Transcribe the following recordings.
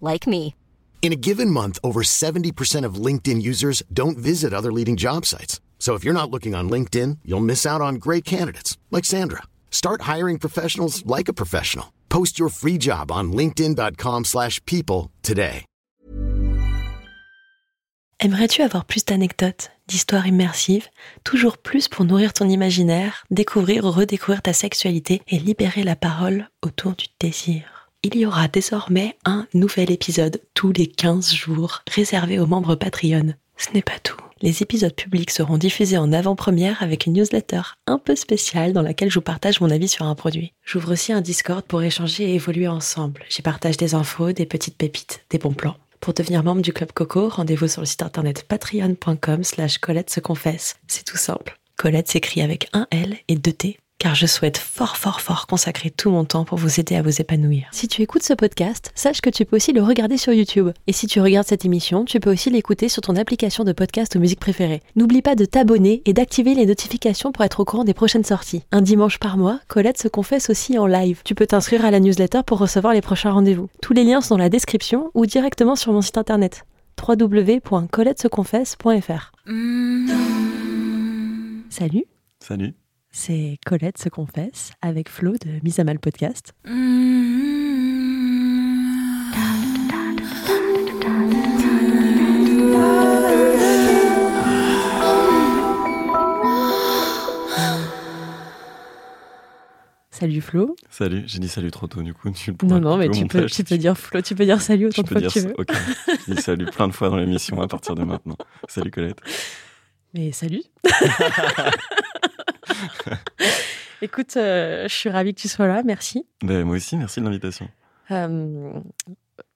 like me. In a given month, over 70% of LinkedIn users don't visit other leading job sites. So if you're not looking on LinkedIn, you'll miss out on great candidates like Sandra. Start hiring professionals like a professional. Post your free job on linkedin.com/people slash people today. Aimerais-tu avoir plus d'anecdotes, d'histoires immersives, toujours plus pour nourrir ton imaginaire, découvrir ou redécouvrir ta sexualité et libérer la parole autour du désir? Il y aura désormais un nouvel épisode tous les 15 jours réservé aux membres Patreon. Ce n'est pas tout. Les épisodes publics seront diffusés en avant-première avec une newsletter un peu spéciale dans laquelle je vous partage mon avis sur un produit. J'ouvre aussi un Discord pour échanger et évoluer ensemble. J'y partage des infos, des petites pépites, des bons plans. Pour devenir membre du Club Coco, rendez-vous sur le site internet patreon.com slash Colette se confesse. C'est tout simple. Colette s'écrit avec un L et deux T. Car je souhaite fort fort fort consacrer tout mon temps pour vous aider à vous épanouir. Si tu écoutes ce podcast, sache que tu peux aussi le regarder sur YouTube. Et si tu regardes cette émission, tu peux aussi l'écouter sur ton application de podcast aux musiques préférées. N'oublie pas de t'abonner et d'activer les notifications pour être au courant des prochaines sorties. Un dimanche par mois, Colette se confesse aussi en live. Tu peux t'inscrire à la newsletter pour recevoir les prochains rendez-vous. Tous les liens sont dans la description ou directement sur mon site internet www.coletteseconfesse.fr. Salut, Salut. C'est Colette se confesse avec Flo de Mise à Mal Podcast. Salut Flo. Salut. J'ai dit salut trop tôt, du coup. Tu Non, non, mais tu peux, montage. tu peux dire Flo, tu peux dire salut autant de fois dire que tu veux. Ok. Je dis salut plein de fois dans l'émission à partir de maintenant. Salut Colette. Mais salut. Écoute, euh, je suis ravie que tu sois là, merci. Ben, moi aussi, merci de l'invitation. Euh,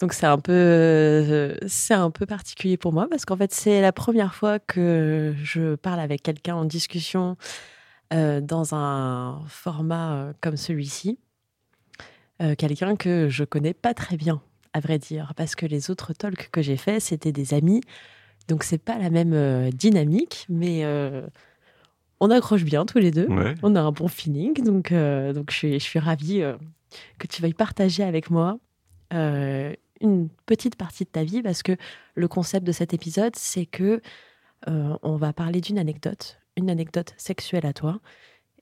donc c'est un peu euh, c'est un peu particulier pour moi parce qu'en fait c'est la première fois que je parle avec quelqu'un en discussion euh, dans un format comme celui-ci. Quelqu'un que je connais pas très bien, à vrai dire, parce que les autres talks que j'ai faits c'était des amis, donc c'est pas la même dynamique, mais on accroche bien tous les deux. Ouais. On a un bon feeling, donc, euh, donc je, suis, je suis ravie euh, que tu veuilles partager avec moi euh, une petite partie de ta vie, parce que le concept de cet épisode, c'est que on va parler d'une anecdote, une anecdote sexuelle à toi,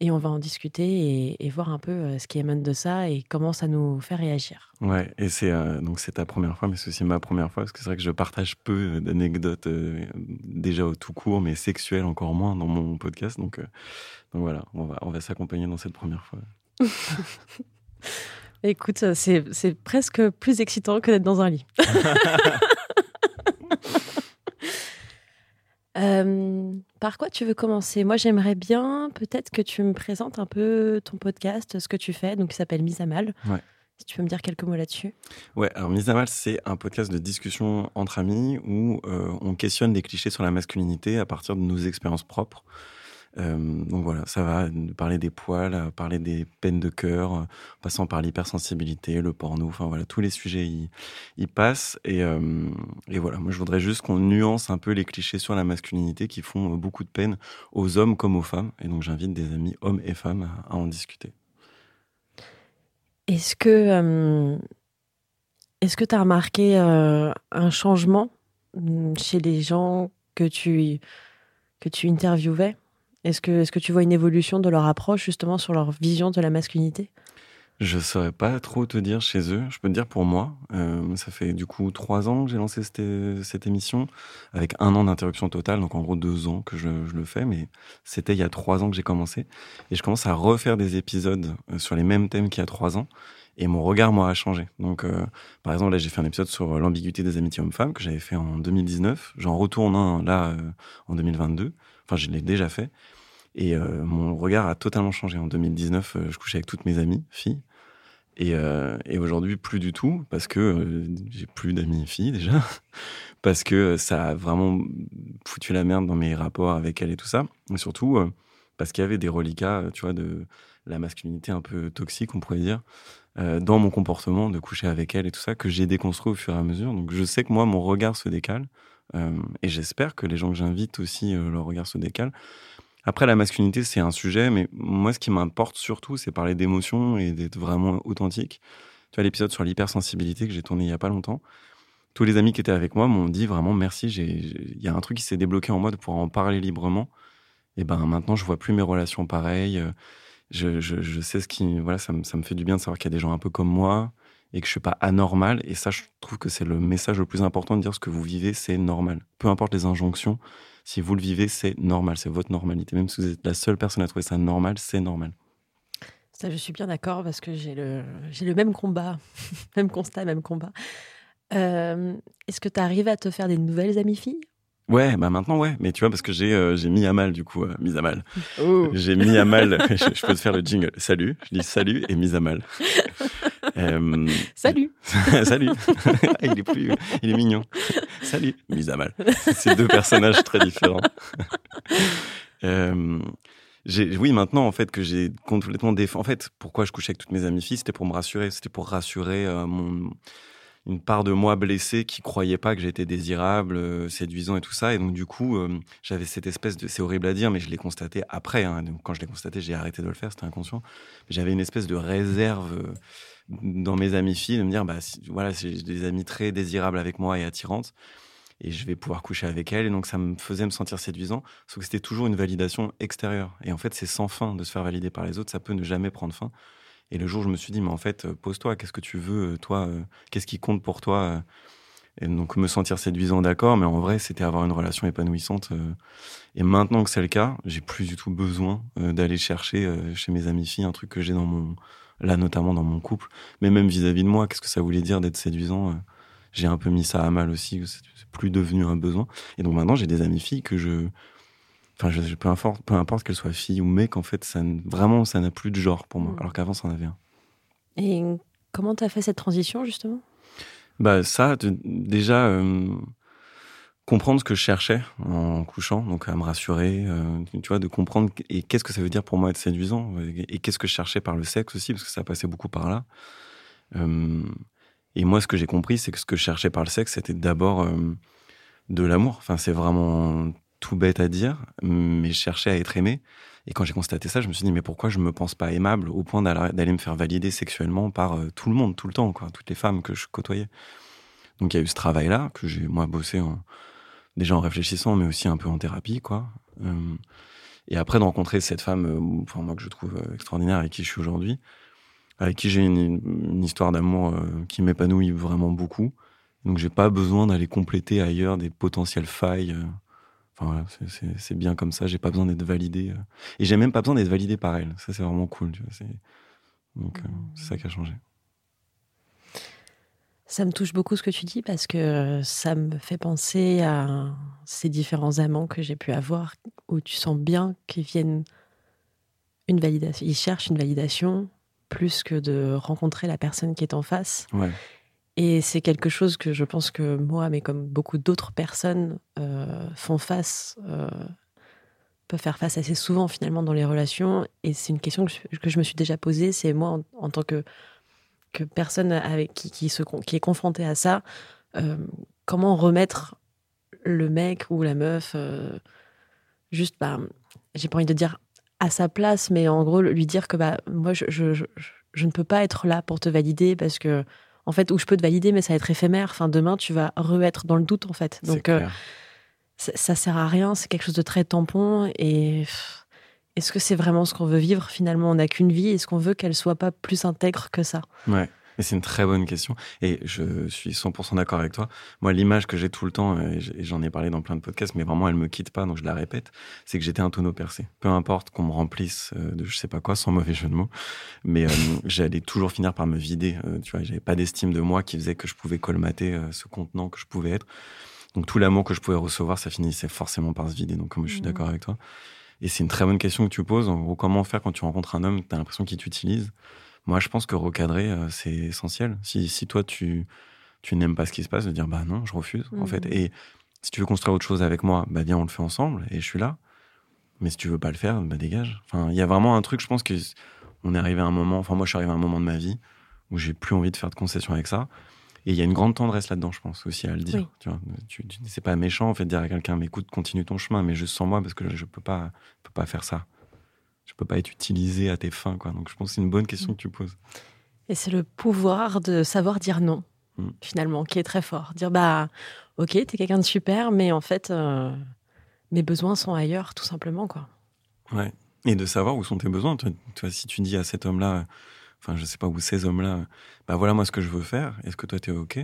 et on va en discuter et, et voir un peu euh, ce qui émane de ça et comment ça nous fait réagir. Ouais. Et c'est euh, donc c'est ta première fois, mais c'est aussi ma première fois parce que c'est vrai que je partage peu euh, d'anecdotes euh, déjà au tout court, mais sexuelles encore moins dans mon podcast. Donc, euh, donc voilà, on va on va s'accompagner dans cette première fois. Écoute, c'est presque plus excitant que d'être dans un lit. Euh, par quoi tu veux commencer? Moi, j'aimerais bien peut-être que tu me présentes un peu ton podcast, ce que tu fais, donc qui s'appelle Mise à Mal. Ouais. Si tu peux me dire quelques mots là-dessus. Ouais, alors Mise à Mal, c'est un podcast de discussion entre amis où euh, on questionne des clichés sur la masculinité à partir de nos expériences propres. Euh, donc voilà, ça va parler des poils, parler des peines de cœur, en passant par l'hypersensibilité, le porno, enfin voilà, tous les sujets y, passent. Et, euh, et voilà, moi je voudrais juste qu'on nuance un peu les clichés sur la masculinité qui font euh, beaucoup de peine aux hommes comme aux femmes. Et donc j'invite des amis hommes et femmes à, en discuter. Est-ce que que tu as remarqué un changement mm, chez les gens que tu, que tu interviewais? Est-ce que, est que tu vois une évolution de leur approche justement sur leur vision de la masculinité? Je saurais pas trop te dire chez eux. Je peux te dire pour moi, euh, ça fait du coup trois ans que j'ai lancé cette, cette, émission, avec un an d'interruption totale, donc en gros deux ans que je, je le fais, mais c'était il y a trois ans que j'ai commencé. Et je commence à refaire des épisodes euh, sur les mêmes thèmes qu'il y a trois ans. Et mon regard, moi, a changé. Donc, euh, par exemple, là, j'ai fait un épisode sur l'ambiguïté des amitiés hommes-femmes que j'avais fait en 2019. J'en retourne un là en 2022. Enfin, je l'ai déjà fait. Et mon regard a totalement changé. En 2019, je couchais avec toutes mes amies, filles. Euh, et, aujourd'hui, plus du tout, parce que euh, j'ai plus d'amis filles déjà, parce que ça a vraiment foutu la merde dans mes rapports avec elle et tout ça. Mais surtout, euh, parce qu'il y avait des reliquats, tu vois, de la masculinité un peu toxique, on pourrait dire, dans mon comportement de coucher avec elle et tout ça, que j'ai déconstruit au fur et à mesure. Donc je sais que moi, mon regard se décale. Et j'espère que les gens que j'invite aussi, leur regard se décale. Après, la masculinité, c'est un sujet, mais moi, ce qui m'importe surtout, c'est parler d'émotions et d'être vraiment authentique. Tu vois, l'épisode sur l'hypersensibilité que j'ai tourné il y a pas longtemps, tous les amis qui étaient avec moi m'ont dit vraiment merci, il y a un truc qui s'est débloqué en moi de pouvoir en parler librement. Et ben maintenant, je vois plus mes relations pareilles. Je, je, sais ce qui. Voilà, ça me, ça me fait du bien de savoir qu'il y a des gens un peu comme moi et que je suis pas anormal. Et ça, je trouve que c'est le message le plus important de dire ce que vous vivez, c'est normal. Peu importe les injonctions, si vous le vivez, c'est normal, c'est votre normalité. Même si vous êtes la seule personne à trouver ça normal, c'est normal. Ça, je suis bien d'accord parce que j'ai le, j'ai le même combat, même constat, même combat. Euh, est-ce que tu arrives à te faire des nouvelles amies filles? Ouais, bah maintenant ouais, mais tu vois parce que j'ai euh, j'ai mis à mal du coup, euh, mis à mal. Oh. J'ai mis à mal. je, peux te faire le jingle. Salut, je dis salut et mise à mal. Euh, salut. salut. il est plus, il est mignon. Salut, mise à mal. C'est deux personnages très différents. oui, maintenant en fait que j'ai complètement défendu. En fait, pourquoi je couchais avec toutes mes amies filles, c'était pour me rassurer, c'était pour rassurer mon une part de moi blessé qui croyait pas que j'étais désirable, euh, séduisant et tout ça. Et donc, du coup, euh, j'avais cette espèce de. C'est horrible à dire, mais je l'ai constaté après. Hein. donc, quand je l'ai constaté, j'ai arrêté de le faire, c'était inconscient. J'avais une espèce de réserve euh, dans mes amies filles de me dire bah, voilà, j'ai des amies très désirables avec moi et attirantes. Et je vais pouvoir coucher avec elles. Et donc, ça me faisait me sentir séduisant. Sauf que c'était toujours une validation extérieure. Et en fait, c'est sans fin de se faire valider par les autres. Ça peut ne jamais prendre fin. Et le jour, je me suis dit, mais en fait, euh, pose-toi, qu'est-ce que tu veux, euh, toi, euh, qu'est-ce qui compte pour toi Et donc, me sentir séduisant, d'accord, mais en vrai, c'était avoir une relation épanouissante. Et maintenant que c'est le cas, j'ai plus du tout besoin d'aller chercher chez mes amis filles un truc que j'ai dans mon, là notamment dans mon couple, mais même vis-à-vis de moi, qu'est-ce que ça voulait dire d'être séduisant J'ai un peu mis ça à mal aussi, c'est plus devenu un besoin. Et donc maintenant, j'ai des amis filles que je Enfin, je, peu importe, peu importe qu'elle soit fille ou mec, en fait, ça, vraiment, ça n'a plus de genre pour moi, mm. alors qu'avant, ça en avait un. Et comment tu as fait cette transition, justement? Bah, ça, déjà, euh, comprendre ce que je cherchais en couchant, donc à me rassurer, euh, tu vois, de comprendre et qu'est-ce que ça veut dire pour moi être séduisant, et, qu'est-ce que je cherchais par le sexe aussi, parce que ça passait beaucoup par là. Euh, et moi, ce que j'ai compris, c'est que ce que je cherchais par le sexe, c'était d'abord de l'amour. Enfin, c'est vraiment tout bête à dire, mais je cherchais à être aimé. Et quand j'ai constaté ça, je me suis dit, mais pourquoi je me pense pas aimable au point d'aller me faire valider sexuellement par euh, tout le monde, tout le temps, quoi, toutes les femmes que je côtoyais. Donc il y a eu ce travail-là, que j'ai, moi, bossé en, déjà en réfléchissant, mais aussi un peu en thérapie, quoi. Euh, et après, de rencontrer cette femme, euh, enfin, moi, que je trouve extraordinaire, avec qui je suis aujourd'hui, avec qui j'ai une, histoire d'amour qui m'épanouit vraiment beaucoup. Donc j'ai pas besoin d'aller compléter ailleurs des potentielles failles c'est bien comme ça, j'ai pas besoin d'être validé. Euh. Et j'ai même pas besoin d'être validé par elle. Ça, c'est vraiment cool. Donc, euh, c'est ça qui a changé. Ça me touche beaucoup ce que tu dis parce que ça me fait penser à ces différents amants que j'ai pu avoir où tu sens bien qu'ils viennent une validation. Ils cherchent une validation plus que de rencontrer la personne qui est en face. Ouais. Et c'est quelque chose que je pense que moi, mais comme beaucoup d'autres personnes, euh, font face, euh, peuvent faire face assez souvent finalement dans les relations. Et c'est une question que je, me suis déjà posée. C'est moi, en, tant que, que personne avec qui, qui, se, qui est confrontée à ça, euh, comment remettre le mec ou la meuf, juste, bah, j'ai pas envie de dire à sa place, mais en gros, lui dire que bah, moi, je, je, je, je ne peux pas être là pour te valider parce que en fait, où je peux te valider, mais ça va être éphémère. Enfin, demain, tu vas re-être dans le doute, en fait. Donc, euh, ça, ça sert à rien. C'est quelque chose de très tampon. Et pff, est-ce que c'est vraiment ce qu'on veut vivre finalement? On n'a qu'une vie. Est-ce qu'on veut qu'elle soit pas plus intègre que ça? Ouais. Mais c'est une très bonne question. Et je suis 100% d'accord avec toi. Moi, l'image que j'ai tout le temps, et j'en ai parlé dans plein de podcasts, mais vraiment, elle me quitte pas, donc je la répète, c'est que j'étais un tonneau percé. Peu importe qu'on me remplisse euh, de je sais pas quoi, sans mauvais jeu de mots, mais euh, j'allais toujours finir par me vider. euh, tu vois, j'avais pas d'estime de moi qui faisait que je pouvais colmater euh, ce contenant que je pouvais être. Donc tout l'amour que je pouvais recevoir, ça finissait forcément par se vider. Donc comme je suis Mhm. d'accord avec toi. Et c'est une très bonne question que tu poses. En gros, comment faire quand tu rencontres un homme, tu as l'impression qu'il t'utilise? Moi, je pense que recadrer, euh, c'est essentiel. Si, si toi, tu, tu n'aimes pas ce qui se passe, de dire bah non, je refuse, en fait. Et si tu veux construire autre chose avec moi, bah viens, on le fait ensemble et je suis là. Mais si tu veux pas le faire, bah dégage. Enfin, il y a vraiment un truc, je pense que on est arrivé à un moment, enfin moi je suis arrivé à un moment de ma vie où j'ai plus envie de faire de concessions avec ça. Et il y a une grande tendresse là-dedans, je pense, aussi à le dire. Oui. Tu vois, tu, tu- c'est pas méchant en fait de dire à quelqu'un, mais écoute, continue ton chemin, mais juste sans moi parce que je, je peux pas, peux pas faire ça. Je peux pas être utilisé à tes fins, quoi. Donc je pense que c'est une bonne question que tu poses. Et c'est le pouvoir de savoir dire non, Mm. finalement, qui est très fort. Dire, bah, ok, t'es quelqu'un de super, mais en fait, euh, mes besoins sont ailleurs, tout simplement, quoi. Ouais. Et de savoir où sont tes besoins. Tu vois, si tu dis à cet homme-là, enfin, je sais pas, où ces hommes-là, bah voilà moi ce que je veux faire, est-ce que toi t'es OK?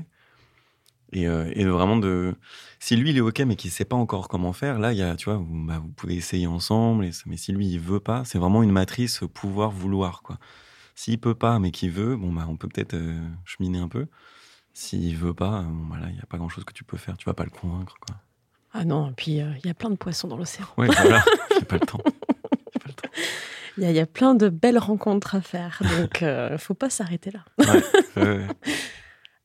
Et, euh, et vraiment de. Si lui il est OK, mais qu'il sait pas encore comment faire, là, il y a, tu vois, vous, bah, vous pouvez essayer ensemble, et, mais si lui il veut pas, c'est vraiment une matrice euh, pouvoir-vouloir, quoi. S'il peut pas, mais qu'il veut, bon, bah, on peut peut-être euh, cheminer un peu. S'il veut pas, euh, bon, bah là, il y a pas grand-chose que tu peux faire, tu vas pas le convaincre, quoi. Ah non, et puis euh, il y a plein de poissons dans l'océan. Ouais, voilà, j'ai pas le temps. J'ai pas le temps. Il y, a- il y a plein de belles rencontres à faire, donc euh, faut pas s'arrêter là. Ouais.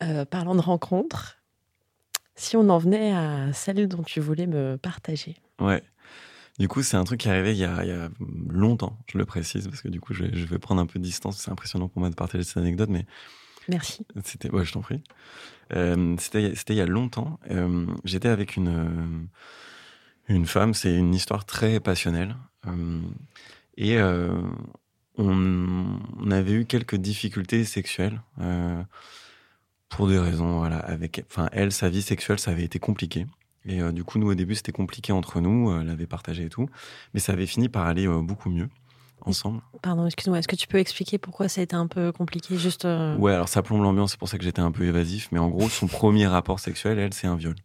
Euh, parlant de rencontres, si on en venait à celle dont tu voulais me partager. Ouais. Du coup, c'est un truc qui est arrivé il y, a, il y a longtemps, je le précise, parce que du coup, je vais, je vais prendre un peu de distance. C'est impressionnant pour moi de partager cette anecdote, mais Merci. c'était. Ouais, je t'en prie. Euh, c'était il y a longtemps. Euh, J'étais avec une, une femme, c'est une histoire très passionnelle. Euh, et euh, on, on avait eu quelques difficultés sexuelles. euh, pour des raisons, voilà. Avec, enfin, elle, sa vie sexuelle, ça avait été compliqué. Et euh, du coup, nous, au début, c'était compliqué entre nous. euh, Elle avait partagé et tout. Mais ça avait fini par aller euh, beaucoup mieux ensemble. Pardon, excuse-moi, est-ce que tu peux expliquer pourquoi ça a été un peu compliqué Juste. Ouais, alors ça plombe l'ambiance, c'est pour ça que j'étais un peu évasif. Mais en gros, son premier rapport sexuel, elle, c'est un viol.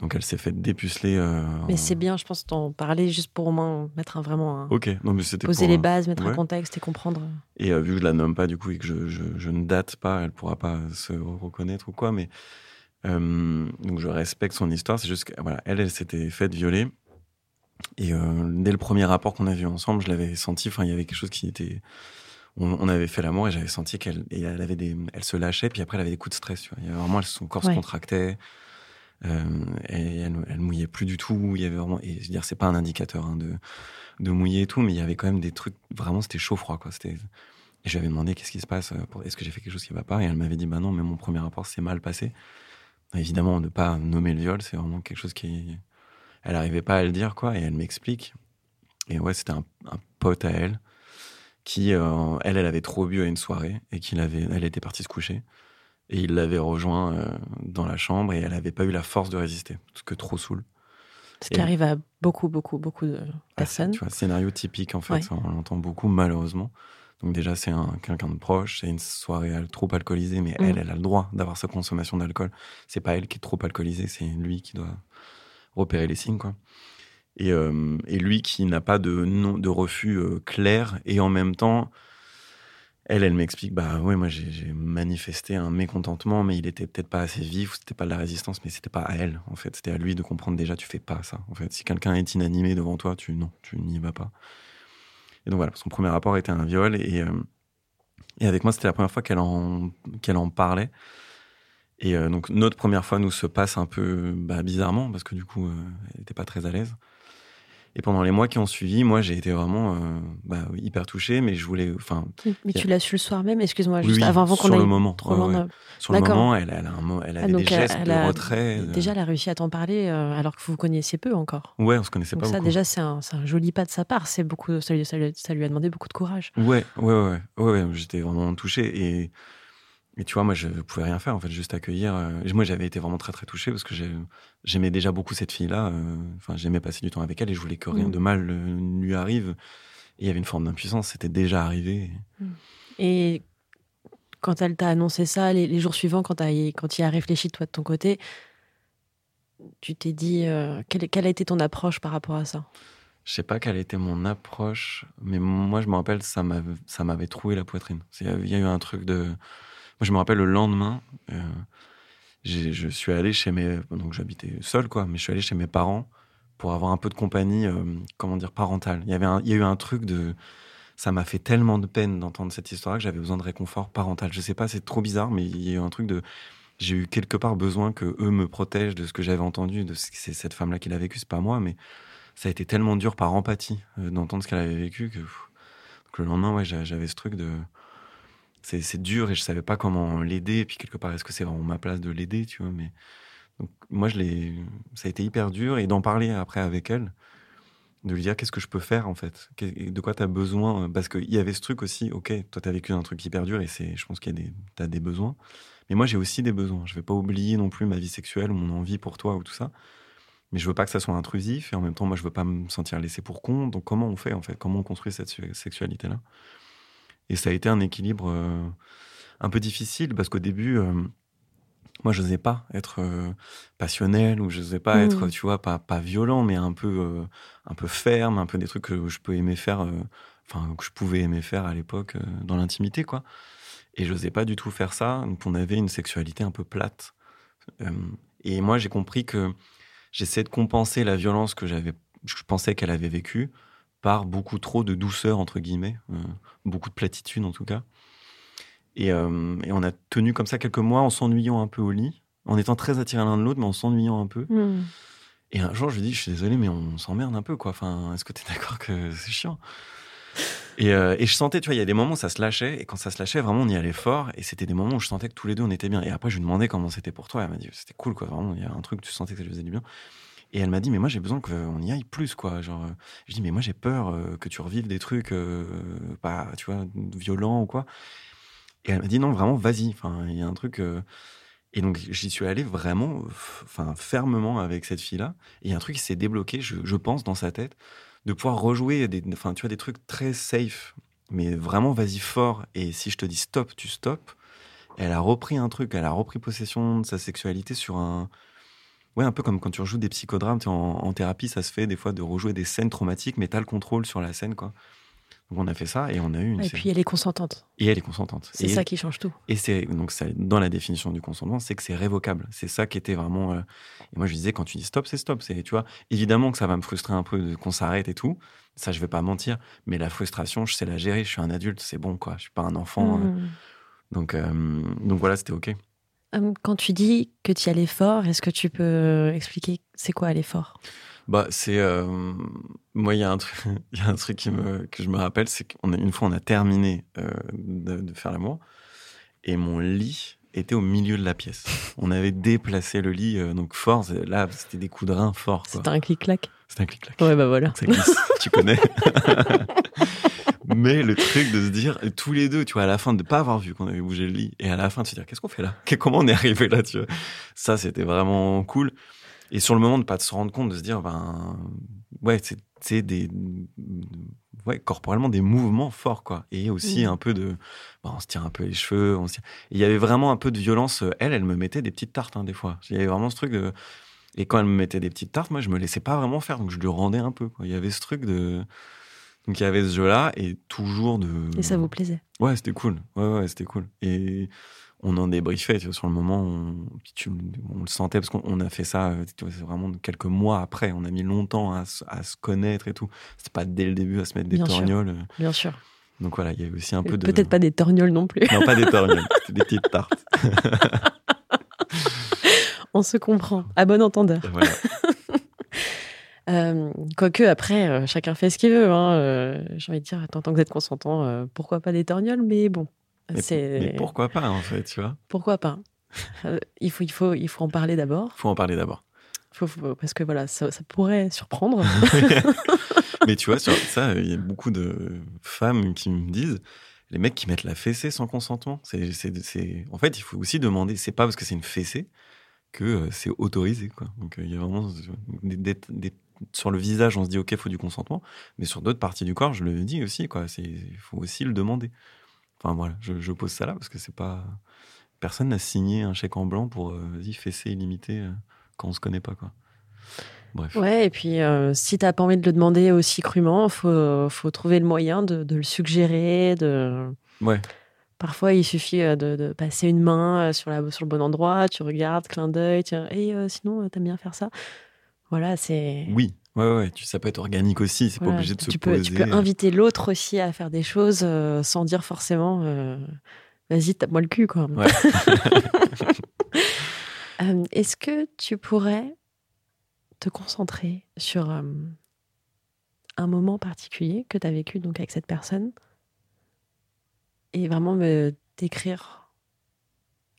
Donc elle s'est fait dépuceler. euh, Mais c'est bien, je pense, d'en parler juste pour au moins mettre un, vraiment un- Ok, non, mais c'était poser pour, les euh, bases, mettre un contexte et comprendre. Et euh, vu que je la nomme pas du coup et que je, je, je ne date pas, elle pourra pas se reconnaître ou quoi. Mais euh, donc je respecte son histoire. C'est juste que voilà, elle, elle s'était faite violer. Et dès le premier rapport qu'on a vu ensemble, je l'avais senti. Enfin, il y avait quelque chose qui était. On, avait fait l'amour et j'avais senti qu'elle elle avait des, elle se lâchait. Puis après, elle avait des coups de stress. Tu vois. Il y avait vraiment, son corps se contractait. Euh, et elle, elle mouillait plus du tout. Il y avait vraiment. Et je veux dire, c'est pas un indicateur hein, de mouiller et tout, mais il y avait quand même des trucs. Vraiment, c'était chaud froid quoi. C'était et je lui avais demandé qu'est-ce qui se passe, euh, est-ce que j'ai fait quelque chose qui va pas? Et elle m'avait dit bah non, mais mon premier rapport s'est mal passé. Évidemment, ne pas nommer le viol, c'est vraiment quelque chose qui. Elle arrivait pas à le dire quoi, et elle m'explique. Et ouais, c'était un, un pote à elle qui, euh, elle, elle avait trop bu à une soirée et qu'il avait, elle était partie se coucher. Et il l'avait rejoint euh, dans la chambre et elle avait pas eu la force de résister, parce que trop saoul. Ce qui arrive à beaucoup, beaucoup, beaucoup de Ah, personnes. tu vois, scénario typique en fait, Ouais. on l'entend beaucoup malheureusement. Donc déjà c'est un quelqu'un de proche, c'est une soirée trop alcoolisée, mais Mm. elle, elle a le droit d'avoir sa consommation d'alcool. C'est pas elle qui est trop alcoolisée, c'est lui qui doit repérer les signes quoi. Et, euh, et lui qui n'a pas de non, de refus euh, clair et en même temps, elle, elle m'explique bah ouais moi j'ai manifesté un mécontentement, mais il était peut-être pas assez vif, c'était pas de la résistance, mais c'était pas à elle en fait, c'était à lui de comprendre déjà tu fais pas ça en fait. Si quelqu'un est inanimé devant toi, tu non, tu n'y vas pas. Et donc voilà, son premier rapport était un viol et euh, et avec moi c'était la première fois qu'elle en en parlait. Et euh, donc notre première fois nous se passe un peu bah, bizarrement parce que du coup euh, elle était pas très à l'aise. Et pendant les mois qui ont suivi, moi j'ai été vraiment euh, bah, hyper touché, mais je voulais, enfin Mais tu l'as su le soir même, excuse-moi, juste oui, avant, avant qu'on sur aille le moment, trop loin. ouais. sur le moment, elle, elle, a un elle Ah, donc des gestes elle de a- retrait. de- Déjà, elle a réussi à t'en parler euh, alors que vous vous connaissiez peu encore. Ouais, on se connaissait Donc pas ça, beaucoup. déjà, c'est un, joli pas de sa part. C'est beaucoup, ça, ça lui- ça lui a demandé beaucoup de courage. Ouais, ouais, ouais, ouais, ouais, j'étais vraiment touché et Et tu vois, moi, je pouvais rien faire, en fait, juste accueillir. euh, Moi, j'avais été vraiment très, très touché parce que j'ai- j'aimais déjà beaucoup cette fille-là. euh, Enfin, j'aimais passer du temps avec elle et je voulais que rien Mm. de mal euh, lui arrive. Et il y avait une forme d'impuissance, c'était déjà arrivé. Et quand elle t'a annoncé ça, les, les jours suivants, quand, t'as y- quand il a réfléchi toi de ton côté, tu t'es dit euh, quelle, quelle a été ton approche par rapport à ça? Je sais pas quelle était mon approche, mais moi, je me rappelle, ça m'avait troué la poitrine. Il y a eu un truc de. Moi, je me rappelle le lendemain, euh, je suis allé chez mes. Donc, j'habitais seul, quoi, mais je suis allé chez mes parents pour avoir un peu de compagnie, euh, comment dire, parentale. Il y, avait il y a eu un truc de. Ça m'a fait tellement de peine d'entendre cette histoire que j'avais besoin de réconfort parental. Je sais pas, c'est trop bizarre, mais il y a eu un truc de. J'ai eu quelque part besoin que eux me protègent de ce que j'avais entendu, de c'est cette femme-là qui l'a vécu, c'est pas moi, mais ça a été tellement dur par empathie euh, d'entendre ce qu'elle avait vécu que le lendemain, ouais, j'a- j'avais ce truc de. C'est dur et je savais pas comment l'aider. Et puis quelque part, est-ce que c'est vraiment ma place de l'aider, tu vois Mais donc moi, je l'ai. Ça a été hyper dur et d'en parler après avec elle, de lui dire qu'est-ce que je peux faire en fait, de quoi tu as besoin, parce qu'il y avait ce truc aussi. Ok, toi, tu as vécu un truc hyper dur et c'est, je pense qu'il y a des, t'as des besoins. Mais moi, j'ai aussi des besoins. Je vais pas oublier non plus ma vie sexuelle mon envie pour toi ou tout ça. Mais je veux pas que ça soit intrusif et en même temps, moi, je veux pas me sentir laissé pour compte. Donc, comment on fait en fait? Comment on construit cette su- sexualité-là? Et ça a été un équilibre euh, un peu difficile parce qu'au début, euh, moi, je n'osais pas être euh, passionnel ou je n'osais pas Mhm. être, tu vois, pas, pas violent, mais un peu, un peu ferme, un peu des trucs que je peux aimer faire, enfin, que je pouvais aimer faire à l'époque dans l'intimité, quoi. Et je n'osais pas du tout faire ça. Donc, on avait une sexualité un peu plate. Et moi, j'ai compris que j'essayais de compenser la violence que j'avais, je pensais qu'elle avait vécue par beaucoup trop de douceur, entre guillemets, euh, beaucoup de platitude en tout cas. Et, euh, et on a tenu comme ça quelques mois en s'ennuyant un peu au lit, en étant très attirés l'un de l'autre, mais en s'ennuyant un peu. Hmm. Et un jour, je lui dis, je suis désolé, mais on s'emmerde un peu, quoi. Enfin, est-ce que tu es d'accord que c'est chiant? Et, euh, et je sentais, tu vois, il y a des moments où ça se lâchait, et quand ça se lâchait, vraiment, on y allait fort, et c'était des moments où je sentais que tous les deux, on était bien. Et après, je lui demandais comment c'était pour toi, elle m'a dit, c'était cool, quoi, vraiment, il y a un truc, tu sentais que ça lui faisait du bien. Et elle m'a dit, mais moi, j'ai besoin qu'on y aille plus, quoi. Genre, euh, je dis, mais moi, j'ai peur euh, que tu revives des trucs, euh, pas, tu vois, violents ou quoi. Et elle m'a dit, non, vraiment, vas-y. Enfin, il y a un truc. Et donc, j'y suis allé vraiment, enfin, fermement avec cette fille-là. Et il y a un truc qui s'est débloqué, je, je pense, dans sa tête, de pouvoir rejouer des, enfin, tu vois, des trucs très safe, mais vraiment, vas-y fort. Et si je te dis stop, tu stops. Elle a repris un truc, elle a repris possession de sa sexualité sur un. Ouais, un peu comme quand tu rejoues des psychodrames, en, en thérapie, ça se fait des fois de rejouer des scènes traumatiques, mais t'as le contrôle sur la scène, quoi. Donc on a fait ça et on a eu une. Et puis elle est consentante. Et elle est consentante. C'est ça qui change tout. et c'est donc ça, dans la définition du consentement, c'est que c'est révocable. C'est ça qui était vraiment. euh, Et moi, je disais quand tu dis stop, c'est stop. C'est tu vois. Évidemment que ça va me frustrer un peu de- qu'on s'arrête et tout. Ça, je vais pas mentir. Mais la frustration, je sais la gérer. Je suis un adulte, c'est bon quoi. Je suis pas un enfant. euh. Hmm. Donc euh, donc voilà, c'était ok. Hum, Quand tu dis que tu y allais fort, est-ce que tu peux expliquer c'est quoi aller fort Bah c'est euh, moi il y a un truc il y a un truc qui me que je me rappelle, c'est qu'on une fois on a terminé euh, de, de faire l'amour et mon lit était au milieu de la pièce. On avait déplacé le lit euh, donc fort. Là c'était des coups de rein forts. C'était un clic-clac? C'était un clic-clac. Ouais, bah voilà. Ça glisse, tu connais? Mais le truc de se dire, tous les deux, tu vois, à la fin de ne pas avoir vu qu'on avait bougé le lit, et à la fin de se dire, qu'est-ce qu'on fait là? Comment on est arrivé là, tu vois? Ça, c'était vraiment cool. Et sur le moment, de pas se rendre compte, de se dire, ben, ouais, c'est des, ouais, corporellement des mouvements forts, quoi. Et aussi Mhm. un peu de, ben, on se tire un peu les cheveux. On se tire- Il y avait vraiment un peu de violence. Elle, elle me mettait des petites tartes, hein, des fois. Il y avait vraiment ce truc de, et quand elle me mettait des petites tartes, moi, je me laissais pas vraiment faire, donc je lui rendais un peu. Quoi. Il y avait ce truc de. Donc il y avait ce jeu-là, et toujours de. Et ça vous plaisait Ouais, c'était cool. Ouais, ouais, c'était cool. Et on en débriefait, tu vois, sur le moment, on, puis tu- on le sentait, parce qu'on on a fait ça, euh, tu vois, c'est vraiment quelques mois après. On a mis longtemps à, se- à se connaître et tout. C'était pas dès le début à se mettre des Bien sûr. torgnoles. Bien sûr. Donc voilà, il y avait aussi un peu de. Peut-être pas des torgnoles non plus. Non, pas des torgnoles, des petites tartes. On se comprend. À bon entendeur. Voilà. Euh, quoique, après, euh, chacun fait ce qu'il veut. hein, euh, J'ai envie de dire, tant que vous êtes consentant, pourquoi pas des torgnoles Mais bon, Mais, c'est mais pourquoi pas, en fait, tu vois? Pourquoi pas? Il, faut, il, faut, il faut en parler d'abord. Faut en parler d'abord. Faut- faut- parce que voilà, ça, ça pourrait surprendre. Mais tu vois, sur ça, il y a beaucoup de femmes qui me disent les mecs qui mettent la fessée sans consentement. C'est. En fait, il faut aussi demander. C'est pas parce que c'est une fessée que c'est autorisé. Quoi. Donc il y a vraiment des, des- des- sur le visage, on se dit ok, il faut du consentement, mais sur d'autres parties du corps, je le dis aussi. Quoi. Il faut aussi le demander. Enfin voilà, je, je pose ça là parce que c'est pas personne n'a signé un chèque en blanc pour euh, vas-y euh, quand on se connaît pas quoi. Bref. Ouais, et puis euh, si t'as pas envie de le demander aussi crûment, faut, faut trouver le moyen de, de le suggérer. De... Ouais. Parfois, il suffit euh, de, de passer une main euh, sur, la, sur le bon endroit, tu regardes, clin d'œil, tiens, et euh, sinon, t'aimes bien faire ça. Voilà, c'est. Oui. Ouais, ouais, tu, ça peut être organique aussi, c'est voilà, pas obligé de se tu peux, poser. tu peux inviter l'autre aussi à faire des choses euh, sans dire forcément euh, vas-y, tape-moi le cul, quoi. Ouais. Euh, Est-ce que tu pourrais te concentrer sur un moment particulier que tu as vécu donc avec cette personne et vraiment me décrire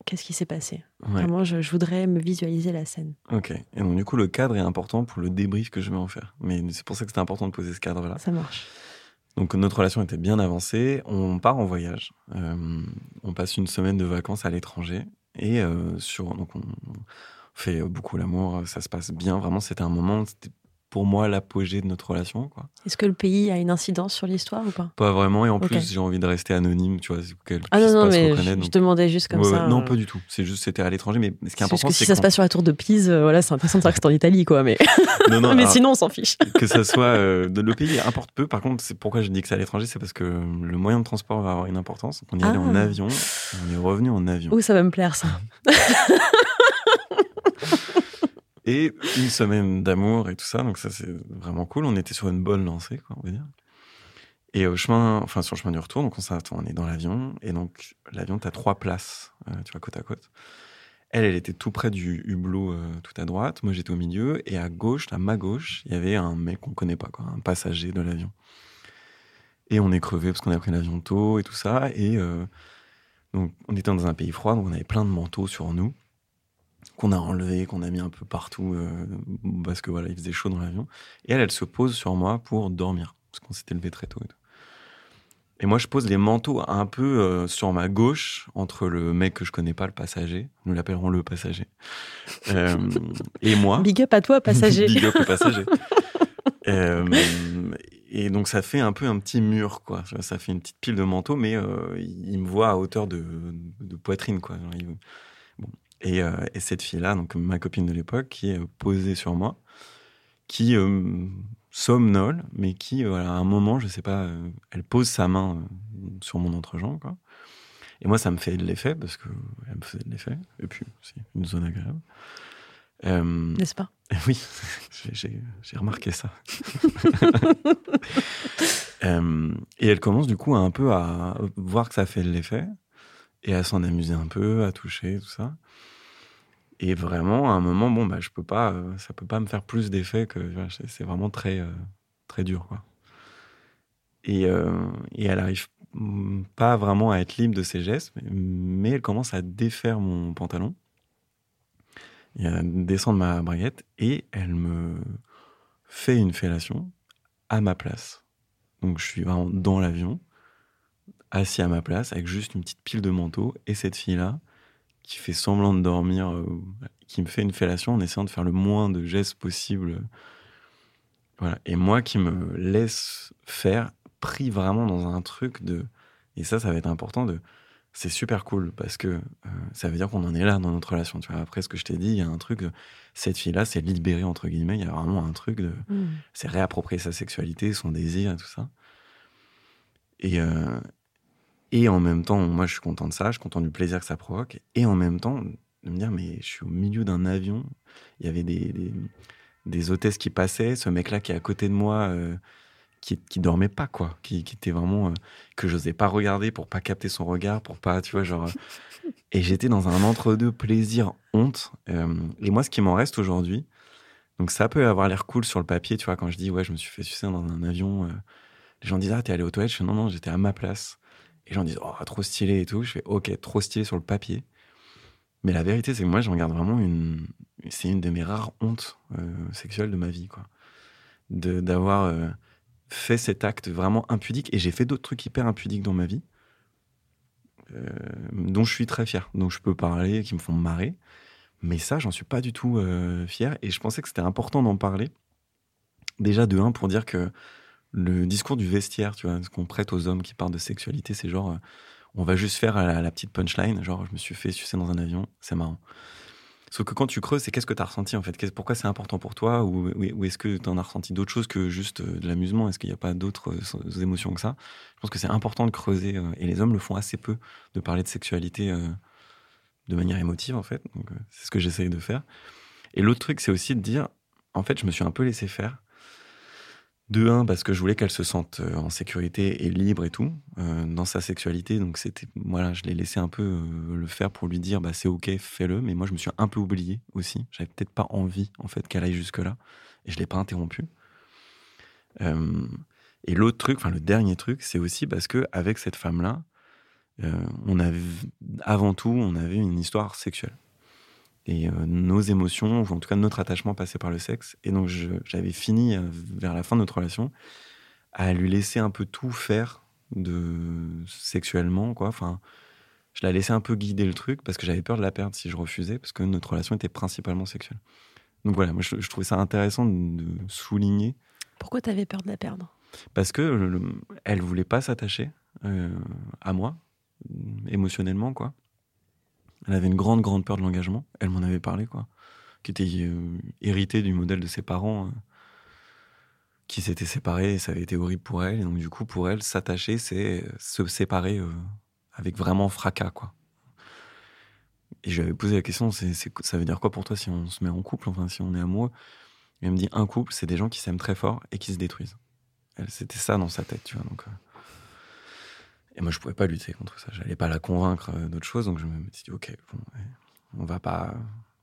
qu'est-ce qui s'est passé Ouais. Vraiment, je, je voudrais me visualiser la scène. Ok. Et donc, du coup, le cadre est important pour le débrief que je vais en faire. Mais c'est pour ça que c'était important de poser ce cadre-là. Ça marche. Donc, notre relation était bien avancée. On part en voyage. Euh, on passe une semaine de vacances à l'étranger. Et euh, sur, donc, on, on fait beaucoup l'amour. Ça se passe bien. Vraiment, c'était un moment, c'était pour moi l'apogée de notre relation. Quoi. Est-ce que le pays a une incidence sur l'histoire ou pas? Pas vraiment. Et en plus, j'ai envie de rester anonyme. Tu vois, qu'elle Ah non, non, pas se mais je, demandais juste comme Ouais, ouais. ça. Non, euh, pas du tout. C'est juste, c'était à l'étranger. Mais ce qui est c'est important, que c'est si ça se passe sur la tour de Pise, euh, voilà, c'est intéressant de savoir que c'est en Italie, quoi. Mais, Non, non, mais alors- sinon, on s'en fiche. que ça soit euh, de le pays importe peu. Par contre, c'est pourquoi je dis que c'est à l'étranger, c'est parce que le moyen de transport va avoir une importance. On y allait en Ah. avion, on est revenu en avion. Ouh, ça va me plaire, ça. Et une semaine d'amour et tout ça, donc ça c'est vraiment cool. On était sur une bonne lancée, quoi, on va dire. Et au chemin, enfin sur le chemin du retour, donc on s'attend, on est dans l'avion, et donc l'avion, t'as trois places, euh, tu vois, côte à côte. Elle, elle était tout près du hublot, euh, tout à droite. Moi, j'étais au milieu, et à gauche, à ma gauche, il y avait un mec qu'on connaît pas, quoi, un passager de l'avion. Et on est crevé parce qu'on a pris l'avion tôt et tout ça. Et euh, donc, on était dans un pays froid, donc on avait plein de manteaux sur nous qu'on a enlevé, qu'on a mis un peu partout euh, parce que voilà, il faisait chaud dans l'avion. Et elle, elle se pose sur moi pour dormir parce qu'on s'était levé très tôt. Et, tout. et moi, je pose les manteaux un peu euh, sur ma gauche entre le mec que je connais pas, le passager. Nous l'appellerons le passager. Euh, et moi. Big up à toi, passager. Big up le passager. Et donc ça fait un peu un petit mur, quoi. Ça fait une petite pile de manteaux, mais il me voit à hauteur de, de poitrine, quoi. Genre, il- bon. Et, euh, et cette fille-là, donc ma copine de l'époque, qui est posée sur moi, qui euh, somnole, mais qui, euh, voilà, à un moment, je sais pas, euh, elle pose sa main euh, sur mon entrejambe, quoi. Et moi, ça me fait de l'effet, parce que elle me faisait de l'effet. Et puis, c'est une zone agréable. Euh, N'est-ce pas? Oui, j'ai- remarqué ça. Euh, et elle commence du coup un peu à voir que ça fait de l'effet et à s'en amuser un peu, à toucher, tout ça. Et vraiment, à un moment, bon, bah, je peux pas, euh, ça peut pas me faire plus d'effet que c'est vraiment très, euh, très dur, quoi. Et, euh, et elle arrive pas vraiment à être libre de ses gestes, mais, elle commence à défaire mon pantalon à descendre ma braguette et elle me fait une fellation à ma place. Donc je suis vraiment dans l'avion, assis à ma place avec juste une petite pile de manteaux et cette fille-là qui fait semblant de dormir, euh, qui me fait une fellation en essayant de faire le moins de gestes possible. Voilà. Et moi qui me laisse faire, pris vraiment dans un truc de... Et ça, ça va être important de c'est super cool parce que euh, ça veut dire qu'on en est là dans notre relation. Tu vois, après ce que je t'ai dit, il y a un truc. de- cette fille-là, c'est libérée entre guillemets. Il y a vraiment un truc de, Hmm. c'est réapproprier sa sexualité, son désir et tout ça. Et euh, et en même temps, moi, je suis content de ça. Je suis content du plaisir que ça provoque. Et en même temps, de me dire, mais je suis au milieu d'un avion. Il y avait des, des, des hôtesses qui passaient. Ce mec-là qui est à côté de moi. euh, qui, qui dormait pas quoi, qui, qui était vraiment euh, que j'osais pas regarder pour pas capter son regard, pour pas, tu vois, genre. euh, et j'étais dans un entre-deux plaisir honte. Euh, et moi, ce qui m'en reste aujourd'hui, donc ça peut avoir l'air cool sur le papier, tu vois, quand je dis ouais, je me suis fait sucer dans un avion. les gens disent ah t'es allé aux toilettes, je fais non non, j'étais à ma place. Les gens disent oh trop stylé et tout. Je fais ok, trop stylé sur le papier. Mais la vérité, c'est que moi, j'en garde vraiment une. C'est une de mes rares hontes euh, sexuelles de ma vie, quoi. D'avoir euh, fait cet acte vraiment impudique. Et j'ai fait d'autres trucs hyper impudiques dans ma vie. euh, dont je suis très fier, dont je peux parler, qui me font marrer. Mais ça, j'en suis pas du tout euh, fier. Et je pensais que c'était important d'en parler. Déjà, de un, pour dire que le discours du vestiaire, tu vois, ce qu'on prête aux hommes qui parlent de sexualité, c'est genre, euh, on va juste faire la, petite punchline, genre, je me suis fait sucer dans un avion, c'est marrant. Sauf que quand tu creuses, c'est qu'est-ce que tu as ressenti en fait? Pourquoi c'est important pour toi? Ou, est-ce que tu en as ressenti d'autres choses que juste euh, de l'amusement? Est-ce qu'il n'y a pas d'autres euh, émotions que ça? Je pense que c'est important de creuser, et les hommes le font assez peu, de parler de sexualité de manière émotive en fait. C'est ce que j'essaye de faire. Et l'autre truc, c'est aussi de dire, en fait, je me suis un peu laissé faire. De un, parce que je voulais qu'elle se sente euh, en sécurité et libre et tout, euh, dans sa sexualité. Donc, c'était, voilà, je l'ai laissé un peu euh, le faire pour lui dire, bah, c'est ok, fais-le. Mais moi, je me suis un peu oublié aussi. J'avais peut-être pas envie, en fait, qu'elle aille jusque-là. Et je l'ai pas interrompu. et l'autre truc, enfin, le dernier truc, c'est aussi parce que, avec cette femme-là, on avait, avant tout, on avait une histoire sexuelle et euh, nos émotions, ou en tout cas notre attachement passait par le sexe. Et donc j'avais fini, euh, vers la fin de notre relation, à lui laisser un peu tout faire de sexuellement, quoi. Enfin, je la laissais un peu guider le truc parce que j'avais peur de la perdre si je refusais, parce que notre relation était principalement sexuelle. Donc voilà, moi je, trouvais ça intéressant de, souligner. Pourquoi tu avais peur de la perdre? Parce que le, elle voulait pas s'attacher euh, à moi émotionnellement, quoi. Elle avait une grande, grande peur de l'engagement. Elle m'en avait parlé, quoi. Qui était euh, héritée du modèle de ses parents, euh, qui s'étaient séparés et ça avait été horrible pour elle. Et donc, du coup, pour elle, s'attacher, c'est se séparer euh, avec vraiment fracas, quoi. Et je lui avais posé la question, c'est, ça veut dire quoi pour toi si on se met en couple, enfin, si on est amoureux? Elle me dit, un couple, c'est des gens qui s'aiment très fort et qui se détruisent. Elle, c'était ça dans sa tête, tu vois. Donc, et moi, je pouvais pas lutter contre ça. J'allais pas la convaincre euh, d'autre chose. Donc, je me suis dit, OK, on va pas.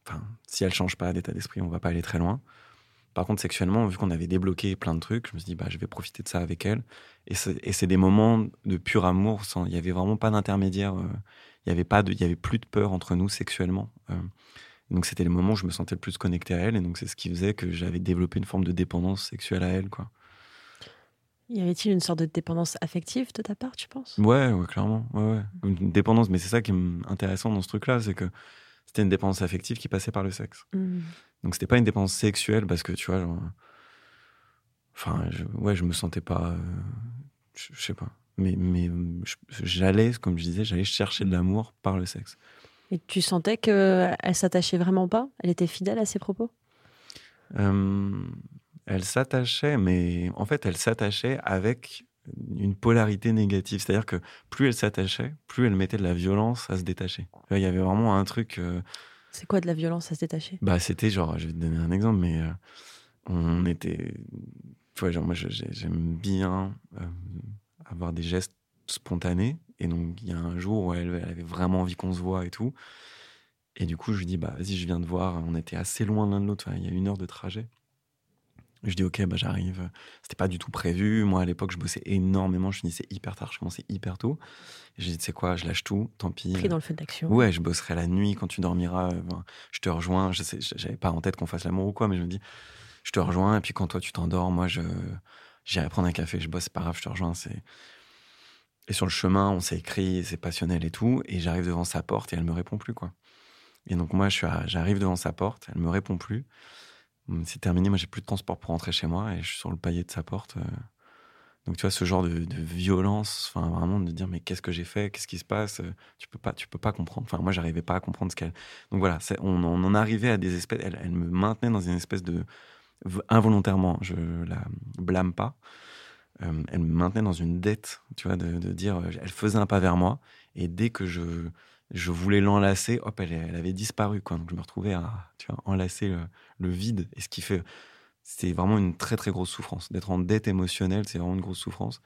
Enfin, si elle change pas d'état d'esprit, on va pas aller très loin. Par contre, sexuellement, vu qu'on avait débloqué plein de trucs, je me suis dit, bah, je vais profiter de ça avec elle. Et c'est des moments de pur amour. Il y avait vraiment pas d'intermédiaire. Euh, il y avait avait plus de peur entre nous sexuellement. Euh. donc, c'était les moments où je me sentais le plus connecté à elle. Et donc, c'est ce qui faisait que j'avais développé une forme de dépendance sexuelle à elle, quoi. Y avait-il une sorte de dépendance affective de ta part, tu penses? Ouais, ouais, clairement. Ouais, ouais. Une dépendance, mais c'est ça qui est intéressant dans ce truc-là, c'est que c'était une dépendance affective qui passait par le sexe. Mmh. Donc c'était pas une dépendance sexuelle parce que tu vois, genre, enfin, je, ouais, je me sentais pas, euh, je, sais pas, mais mais j'allais, comme je disais, j'allais chercher de l'amour par le sexe. Et tu sentais que elle s'attachait vraiment pas? Elle était fidèle à ses propos? Euh, elle s'attachait, mais en fait, elle s'attachait avec une polarité négative. C'est-à-dire que plus elle s'attachait, plus elle mettait de la violence à se détacher. Il y avait vraiment un truc. Euh, c'est quoi de la violence à se détacher? Bah, c'était genre, je vais te donner un exemple, mais euh, on était. Tu genre, moi, j'aime bien euh, avoir des gestes spontanés. Et donc, il y a un jour où elle, elle avait vraiment envie qu'on se voit et tout. Et du coup, je lui dis, bah, vas-y, je viens de voir. On était assez loin l'un de l'autre. il y a une heure de trajet. Je dis ok, bah j'arrive. C'était pas du tout prévu. Moi à l'époque, je bossais énormément. Je finissais hyper tard. Je commençais hyper tôt. J'ai dit c'est quoi, je lâche tout. Tant pis. Pris dans le feu d'action. Ouais, je bosserai la nuit quand tu dormiras. Ben, je te rejoins. Je sais, j'avais pas en tête qu'on fasse l'amour ou quoi, mais je me dis, je te rejoins. Et puis quand toi tu t'endors, moi je j'irai prendre un café. Je bosse, c'est pas grave, je te rejoins. C'est et sur le chemin, on s'est écrit, c'est passionnel et tout. Et j'arrive devant sa porte et elle me répond plus quoi. Et donc moi, je suis, j'arrive devant sa porte, elle me répond plus. Hum, c'est terminé, moi j'ai plus de transport pour rentrer chez moi et je suis sur le palier de sa porte. Euh. Donc tu vois ce genre de, violence, enfin vraiment de dire mais qu'est-ce que j'ai fait, qu'est-ce qui se passe, euh, tu peux pas, tu peux pas comprendre. Enfin moi j'arrivais pas à comprendre ce qu'elle. Donc voilà, on, on, en arrivait à des espèces, elle, me maintenait dans une espèce de involontairement, je la blâme pas. Euh, elle me maintenait dans une dette, tu vois, de, de, dire, elle faisait un pas vers moi et dès que je je voulais l'enlacer, hop, elle, elle, avait disparu. Quoi. Donc je me retrouvais à tu vois, enlacer le, vide. Et ce qui fait. C'est vraiment une très très grosse souffrance. D'être en dette émotionnelle, c'est vraiment une grosse souffrance.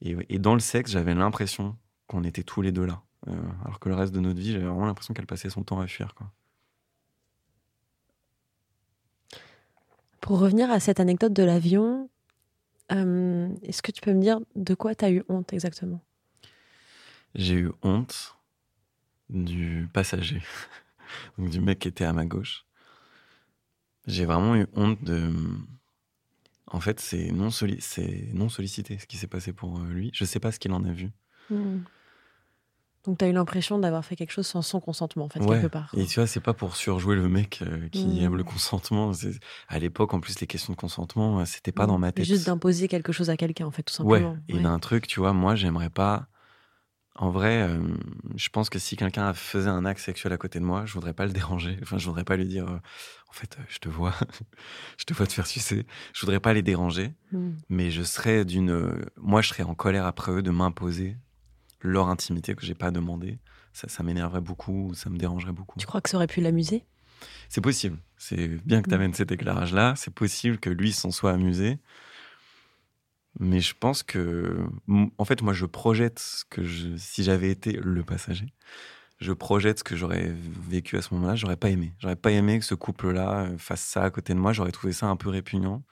Et, dans le sexe, j'avais l'impression qu'on était tous les deux là. Euh, alors que le reste de notre vie, j'avais vraiment l'impression qu'elle passait son temps à fuir. Quoi. Pour revenir à cette anecdote de l'avion, euh, est-ce que tu peux me dire de quoi tu as eu honte exactement? J'ai eu honte du passager, donc du mec qui était à ma gauche. J'ai vraiment eu honte de. En fait, c'est non, non sollicité ce qui s'est passé pour euh, lui. Je sais pas ce qu'il en a vu. Hmm. Donc, tu as eu l'impression d'avoir fait quelque chose sans son consentement, en fait, quelque part. Et tu vois, c'est pas pour surjouer le mec euh, qui Mmh. aime le consentement. C'est- À l'époque, en plus, les questions de consentement, euh, c'était pas Mm. dans ma tête. Juste d'imposer quelque chose à quelqu'un, en fait, tout Ouais, simplement. et d'un truc, tu vois, moi, j'aimerais pas. En vrai, euh, je pense que si quelqu'un faisait un acte sexuel à côté de moi, je voudrais pas le déranger. Enfin, je voudrais pas lui dire, euh, en fait, euh, je te vois, je te vois te faire sucer. Je voudrais pas les déranger, Mm. mais je serais d'une. Moi, je serais en colère après eux de m'imposer leur intimité que j'ai pas demandé. Ça, ça m'énerverait beaucoup, ça me dérangerait beaucoup. Tu crois que ça aurait pu l'amuser? C'est possible. C'est bien que tu Mm. amènes cet éclairage-là. C'est possible que lui s'en soit amusé. Mais je pense que, en fait, moi, je projette ce que je, si j'avais été le passager, je projette ce que j'aurais vécu à ce moment-là. J'aurais pas aimé. J'aurais pas aimé que ce couple-là euh, fasse ça à côté de moi. J'aurais trouvé ça un peu répugnant.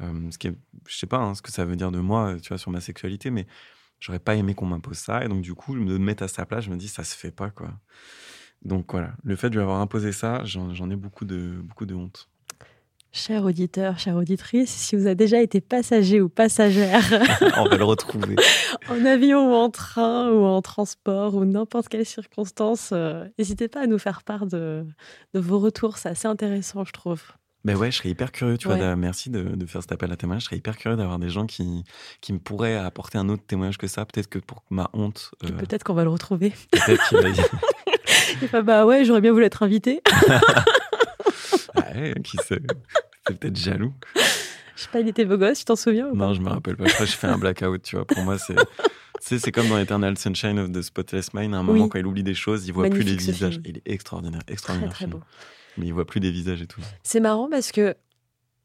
Euh, ce qui je sais pas hein, ce que ça veut dire de moi, euh, tu vois, sur ma sexualité, mais j'aurais pas aimé qu'on m'impose ça. Et donc, du coup, me mettre à sa place, je me dis, ça se fait pas, quoi. Donc voilà, le fait de lui avoir imposé ça, j'en ai beaucoup de, beaucoup de honte. Cher auditeur, chère auditrice, si vous avez déjà été passager ou passagère On va le retrouver. en avion ou en train ou en transport ou n'importe quelle circonstance, euh, n'hésitez pas à nous faire part de, de vos retours. C'est assez intéressant, je trouve. Ben ouais, je serais hyper curieux, tu vois. Ouais. Merci de, de faire cet appel à témoignage. Je serais hyper curieux d'avoir des gens qui, qui me pourraient apporter un autre témoignage que ça. Peut-être que pour ma honte, euh, Peut-être qu'on va le retrouver. peut-être qu'il va y- bah, bah ouais, j'aurais bien voulu être invité. Ouais, qui sait? C'est peut-être jaloux. Je sais pas, il était beau gosse, tu t'en souviens ou pas? Non, je me rappelle pas. Je crois que je fais un blackout, tu vois. Pour moi, c'est. Tu sais, c'est comme dans Eternal Sunshine of the Spotless Mind. À un moment, Oui. quand il oublie des choses, il voit plus les visages. film. Il est extraordinaire, Très extraordinaire. très film. beau. Mais il voit plus des visages et tout. C'est marrant parce que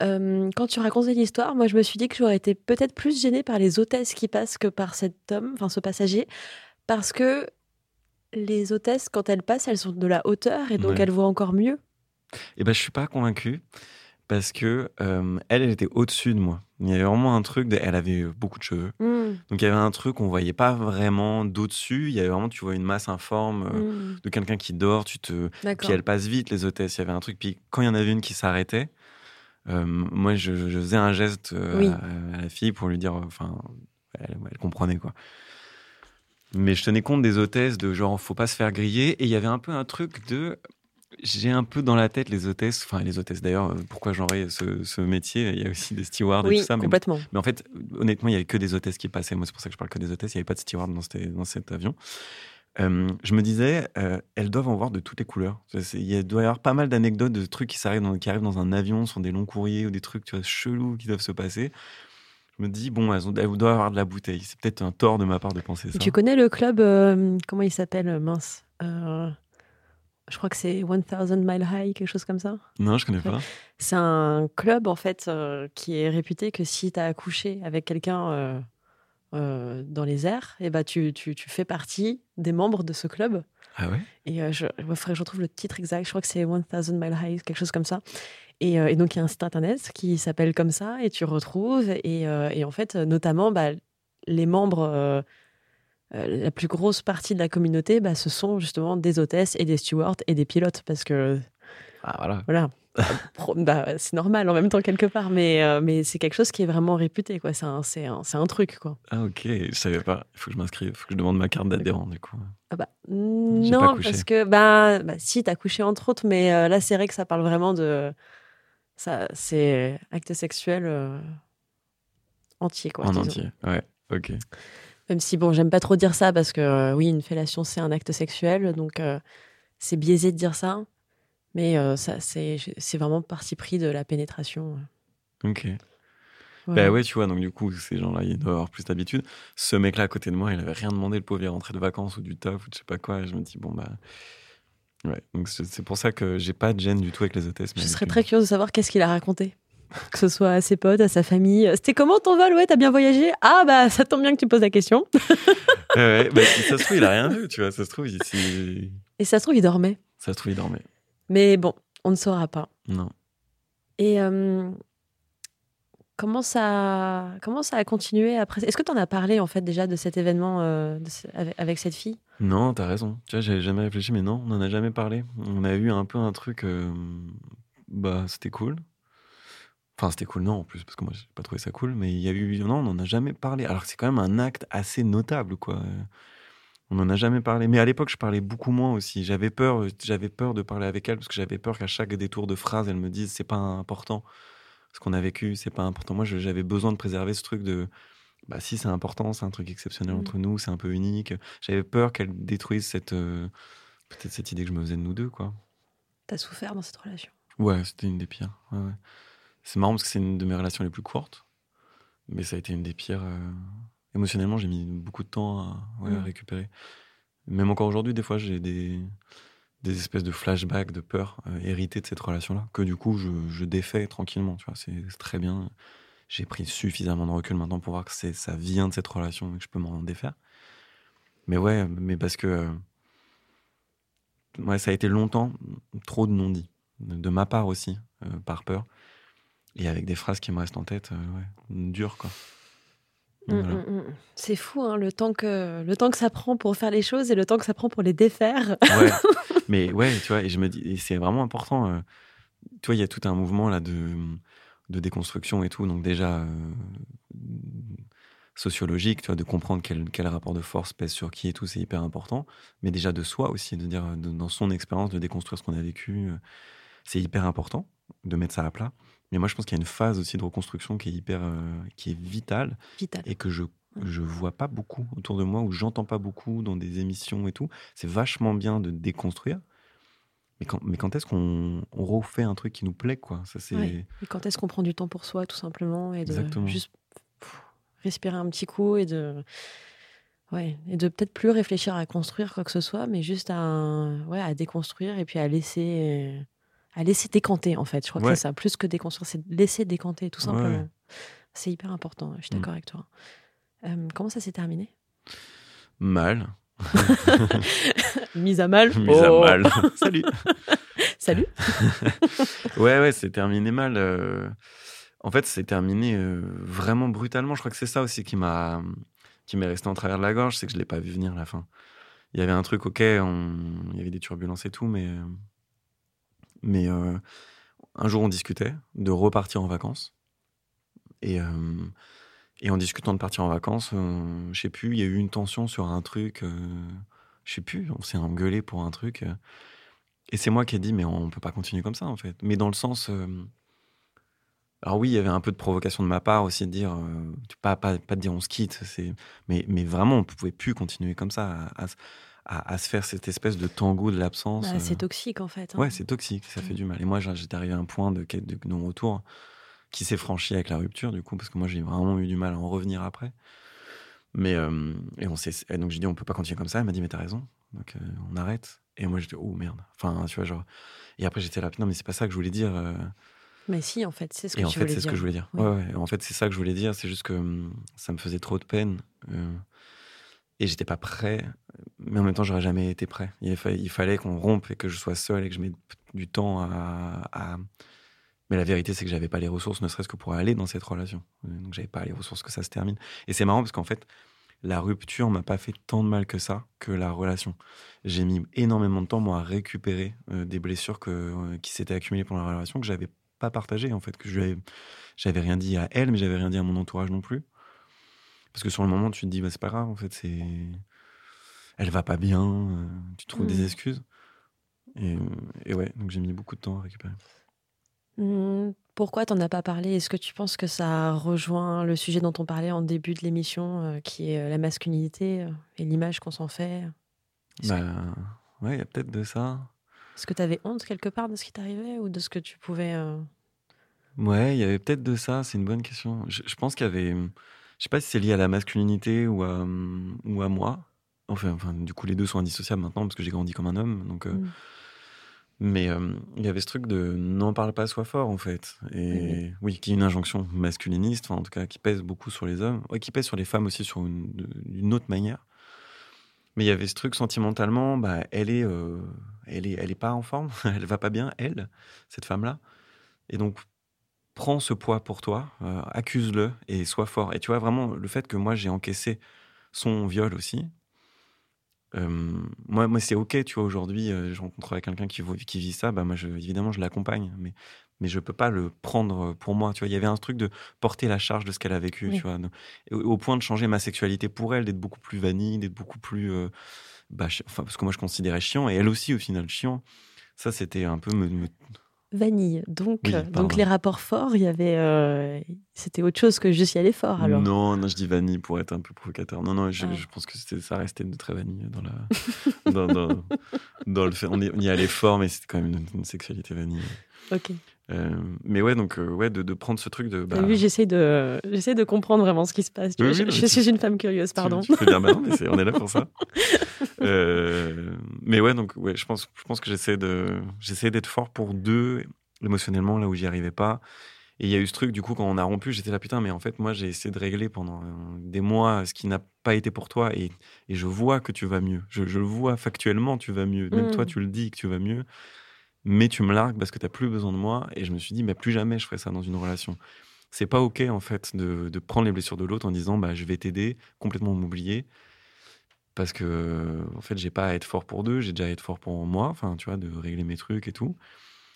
euh, quand tu racontais l'histoire, moi je me suis dit que j'aurais été peut-être plus gênée par les hôtesses qui passent que par cet homme, enfin ce passager, parce que les hôtesses, quand elles passent, elles sont de la hauteur et donc Ouais. elles voient encore mieux. Et ben, je suis pas convaincu parce que euh, elle, elle était au-dessus de moi. Il y avait vraiment un truc. De... Elle avait beaucoup de cheveux. Mm, Donc il y avait un truc, on voyait pas vraiment d'au-dessus. Il y avait vraiment, tu vois, une masse informe euh, mm, de quelqu'un qui dort. Tu te, puis elle passe vite les hôtesses. Il y avait un truc. Puis quand il y en avait une qui s'arrêtait, euh, moi je, je faisais un geste Oui. à, à la fille pour lui dire, enfin, elle, elle comprenait quoi. Mais je tenais compte des hôtesses de genre, faut pas se faire griller. Et il y avait un peu un truc de, j'ai un peu dans la tête les hôtesses, enfin les hôtesses d'ailleurs. euh, Pourquoi j'aurais ce, ce métier Il y a aussi des stewards et tout ça. mais complètement. mais en fait, honnêtement, il n'y avait que des hôtesses qui passaient. Moi, c'est pour ça que je parle que des hôtesses. Il n'y avait pas de steward dans, cet- dans cet avion. Euh, je me disais, euh, elles doivent en voir de toutes les couleurs. Il doit y avoir pas mal d'anecdotes de trucs qui arrivent, dans, qui arrivent dans un avion, sur des longs courriers ou des trucs tu vois, chelous qui doivent se passer. Je me dis, bon, elles, ont, elles doivent avoir de la bouteille. C'est peut-être un tort de ma part de penser ça. Tu connais le club, euh, comment il s'appelle, mince Je crois que c'est 1000 Mile High, quelque chose comme ça. Non, je connais pas. C'est un club en fait euh, qui est réputé que si tu as accouché avec quelqu'un euh, euh, dans les airs, et bah tu, tu, tu fais partie des membres de ce club. Ah ouais? Et je, il faudrait que je retrouve le titre exact. Je crois que c'est 1000 Mile High, quelque chose comme ça. Et, et donc il y a un site internet qui s'appelle comme ça et tu retrouves. Et, et en fait, notamment, bah, les membres, la plus grosse partie de la communauté, bah, ce sont justement des hôtesses et des stewards et des pilotes parce que Ah voilà. voilà. Bah, c'est normal en même temps quelque part, mais, euh, mais c'est quelque chose qui est vraiment réputé. quoi. C'est un, c'est un, c'est un truc. quoi. Ah ok, je savais pas. Il faut que je m'inscrive. Il faut que je demande ma carte d'adhérent du coup. Ah bah, non, parce que bah, bah si, t'as couché entre autres, mais euh, là c'est vrai que ça parle vraiment de. Ça, c'est acte sexuel euh, entier. Quoi, en entier. Ouais, ok. Même si, bon, j'aime pas trop dire ça parce que euh, oui, une fellation c'est un acte sexuel, donc euh, c'est biaisé de dire ça, mais euh, ça, c'est, c'est vraiment parti pris de la pénétration. Ok. Voilà. Bah ouais, tu vois, donc du coup, ces gens-là, ils doivent avoir plus d'habitude. Ce mec-là à côté de moi, il avait rien demandé, le pauvre, il est rentré de vacances ou du taf ou de je sais pas quoi. Et je me dis, bon, bah. Ouais, donc c'est pour ça que j'ai pas de gêne du tout avec les hôtesses. Je serais très curieuse de savoir qu'est-ce qu'il a raconté. Que ce soit à ses potes, à sa famille. C'était comment ton vol? Ouais, t'as bien voyagé? Ah, bah, ça tombe bien que tu poses la question. Ouais, ouais, bah, si ça se trouve, il a rien vu, tu vois. Ça se trouve, il, Et ça se trouve, il dormait. ça se trouve, il dormait. Mais bon, on ne saura pas. Non. Et euh, comment, ça, comment ça a continué après? Est-ce que tu en as parlé, en fait, déjà de cet événement euh, de ce- avec, avec cette fille? Non, t'as raison. Tu vois, j'avais jamais réfléchi, mais non, on en a jamais parlé. On a eu un peu un truc. euh, bah, c'était cool. Enfin, c'était cool, non, en plus, parce que moi, j'ai pas trouvé ça cool, mais il y a eu. Non, on en a jamais parlé. Alors que c'est quand même un acte assez notable, quoi. On n'en a jamais parlé. Mais à l'époque, je parlais beaucoup moins aussi. J'avais peur, j'avais peur de parler avec elle parce que j'avais peur qu'à chaque détour de phrase, elle me dise c'est pas important. Ce qu'on a vécu, c'est pas important. Moi, j'avais besoin de préserver ce truc de bah si c'est important, c'est un truc exceptionnel mmh. entre nous, c'est un peu unique. J'avais peur qu'elle détruise cette euh, peut-être cette idée que je me faisais de nous deux, quoi. T'as souffert dans cette relation? Ouais, c'était une des pires. C'est marrant parce que c'est une de mes relations les plus courtes, mais ça a été une des pires. Euh, émotionnellement, j'ai mis beaucoup de temps à, mmh. récupérer. Même encore aujourd'hui, des fois, j'ai des, des espèces de flashbacks de peur euh, hérités de cette relation-là, que du coup, je, je défais tranquillement. Tu vois, c'est très bien j'ai pris suffisamment de recul maintenant pour voir que ça vient de cette relation et que je peux m'en défaire. Mais ouais, mais parce que euh, ouais, ça a été longtemps trop de non-dits, de ma part aussi, euh, par peur. Et avec des phrases qui me restent en tête, euh, ouais, dures quoi. Mmh, mmh, mmh. C'est fou, hein, le, temps que, le temps que ça prend pour faire les choses et le temps que ça prend pour les défaire. Ouais, mais ouais, tu vois, et je me dis, c'est vraiment important. tu vois, il y a tout un mouvement là de de déconstruction et tout. Donc déjà, euh, sociologique, tu vois, de comprendre quel, quel, rapport de force pèse sur qui et tout, c'est hyper important. Mais déjà de soi aussi, de dire dans son expérience, de déconstruire ce qu'on a vécu, euh, c'est hyper important de mettre ça à plat. Mais moi, je pense qu'il y a une phase aussi de reconstruction qui est hyper, euh, qui est vitale, et que je je vois pas beaucoup autour de moi ou j'entends pas beaucoup dans des émissions et tout. C'est vachement bien de déconstruire, mais quand, mais quand est-ce qu'on refait un truc qui nous plaît, quoi? Ça, c'est... Et quand est-ce qu'on prend du temps pour soi, tout simplement, et de juste respirer un petit coup et de, ouais, et de peut-être plus réfléchir à construire quoi que ce soit, mais juste à, ouais, à déconstruire et puis à laisser, à laisser décanter, en fait. Je crois que c'est ça, plus que déconstruire, c'est laisser décanter, tout simplement. C'est hyper important, je suis mmh. d'accord avec toi. Euh, comment ça s'est terminé? Mal. Mise à mal. Mise à oh. mal. Salut. Salut. ouais, ouais, c'est terminé mal. Euh. En fait, c'est terminé euh, vraiment brutalement. Je crois que c'est ça aussi qui m'a qui m'est resté en travers de la gorge, c'est que je l'ai pas vu venir la fin. Il y avait un truc, ok, il y avait des turbulences et tout, mais mais euh, un jour on discutait de repartir en vacances et et en discutant de partir en vacances, euh, je sais plus, il y a eu une tension sur un truc, euh, je sais plus, on s'est engueulé pour un truc. Euh, et c'est moi qui ai dit, mais on peut pas continuer comme ça, en fait. Mais dans le sens. alors oui, il y avait un peu de provocation de ma part aussi de dire, pas, pas, pas de dire on se quitte, mais, vraiment, on pouvait plus continuer comme ça, se faire cette espèce de tango de l'absence. Bah, c'est toxique, en fait. Hein. Ouais, c'est toxique, ça fait du mal. Et moi, j'étais arrivé à un point de, de non-retour qui s'est franchi avec la rupture, du coup, parce que moi, j'ai vraiment eu du mal à en revenir après. Mais, euh, et on s'est, donc j'ai dit, on peut pas continuer comme ça. Elle m'a dit, mais t'as raison. Donc, euh, on arrête. Et moi, j'étais, oh merde. Enfin, tu vois, genre. Et après, j'étais là, non, mais c'est pas ça que je voulais dire. Euh. Mais si, en fait, c'est ce que et en fait, c'est ce que je voulais dire. Ouais. Ouais, En fait, c'est ça que je voulais dire. C'est juste que hum, ça me faisait trop de peine. Et j'étais pas prêt. Mais en même temps, j'aurais jamais été prêt. Il, fallait qu'on rompe et que je sois seul et que je mette du temps à mais la vérité, c'est que j'avais pas les ressources, ne serait-ce que pour aller dans cette relation. Donc j'avais pas les ressources que ça se termine. Et c'est marrant parce qu'en fait, la rupture m'a pas fait tant de mal que ça que la relation. J'ai mis énormément de temps moi à récupérer euh, des blessures que, euh, qui s'étaient accumulées pendant la relation que j'avais pas partagées en fait, que j'avais rien dit à elle, mais j'avais rien dit à mon entourage non plus. Parce que sur le moment, tu te dis bah c'est pas grave en fait, c'est elle va pas bien, euh, tu trouves des mmh. excuses. Et, et ouais, donc j'ai mis beaucoup de temps à récupérer. Mmh, pourquoi t'en as pas parlé? Est-ce que tu penses que ça rejoint le sujet dont on parlait en début de l'émission, euh, qui est euh, la masculinité et l'image qu'on s'en fait? Bah ouais, il y a peut-être de ça. Est-ce que tu avais honte quelque part de ce qui t'arrivait ou de ce que tu pouvais Ouais, il y avait peut-être de ça. C'est une bonne question. Je, pense qu'il y avait, je sais pas si c'est lié à la masculinité ou à, ou à moi. Enfin, enfin, du coup, les deux sont indissociables maintenant parce que j'ai grandi comme un homme, donc. Mmh. Mais euh, il y avait ce truc de n'en parle pas, sois fort, en fait. Et oui, qui est une injonction masculiniste, en tout cas, qui pèse beaucoup sur les hommes, qui pèse sur les femmes aussi sur une, autre manière. Mais il y avait ce truc sentimentalement, bah, elle est, euh, elle est, elle est pas en forme, elle va pas bien, elle, cette femme-là. Et donc, prends ce poids pour toi, euh, accuse-le et sois fort. Et tu vois vraiment le fait que moi j'ai encaissé son viol aussi, Euh, moi, moi c'est ok, tu vois. Aujourd'hui, euh, je rencontrerai quelqu'un qui, vit- qui vit ça, bah moi, je, évidemment, je l'accompagne, mais mais je peux pas le prendre pour moi. Tu vois, il y avait un truc de porter la charge de ce qu'elle a vécu, Oui. tu vois, au, au point de changer ma sexualité pour elle, d'être beaucoup plus vanille, d'être beaucoup plus, euh, bah, enfin, parce que moi, je considérais chiant, et elle aussi, au final, chiant. Ça, c'était un peu me, me- Vanille. Donc, Oui, euh, donc les rapports forts, il y avait, euh, c'était autre chose que juste y aller fort. Alors. Non, non, je dis vanille pour être un peu provocateur. Non, non, je, Ah. je pense que c'était, ça restait de très vanille dans, la, dans, dans, dans le fait. On y, on y allait fort, mais c'était quand même une, une sexualité vanille. Ok. Euh, mais ouais, donc, euh, ouais, de, de prendre ce truc de. Bah, vu, j'essaie de, j'essaie de comprendre vraiment ce qui se passe. Tu Oui, oui, je, tu- suis une femme curieuse, tu- pardon. Tu, fais bien, bah non, mais on est là pour ça. Euh, mais ouais, donc, ouais, je pense, je pense que j'essaie de, j'essaie d'être fort pour deux émotionnellement là où j'y arrivais pas. Et il y a eu ce truc, du coup, quand on a rompu, j'étais là, putain, mais en fait, moi, j'ai essayé de régler pendant des mois ce qui n'a pas été pour toi. Et, et je vois que tu vas mieux. Je, le vois factuellement, tu vas mieux. Même Mm. toi, tu le dis que tu vas mieux. Mais tu me largues parce que tu n'as plus besoin de moi. Et je me suis dit, mais plus jamais je ferai ça dans une relation. C'est pas OK, en fait, de, de prendre les blessures de l'autre en disant, bah, je vais t'aider, complètement m'oublier. Parce que, en fait, j'ai pas à être fort pour deux, j'ai déjà à être fort pour moi. Enfin, tu vois, de régler mes trucs et tout.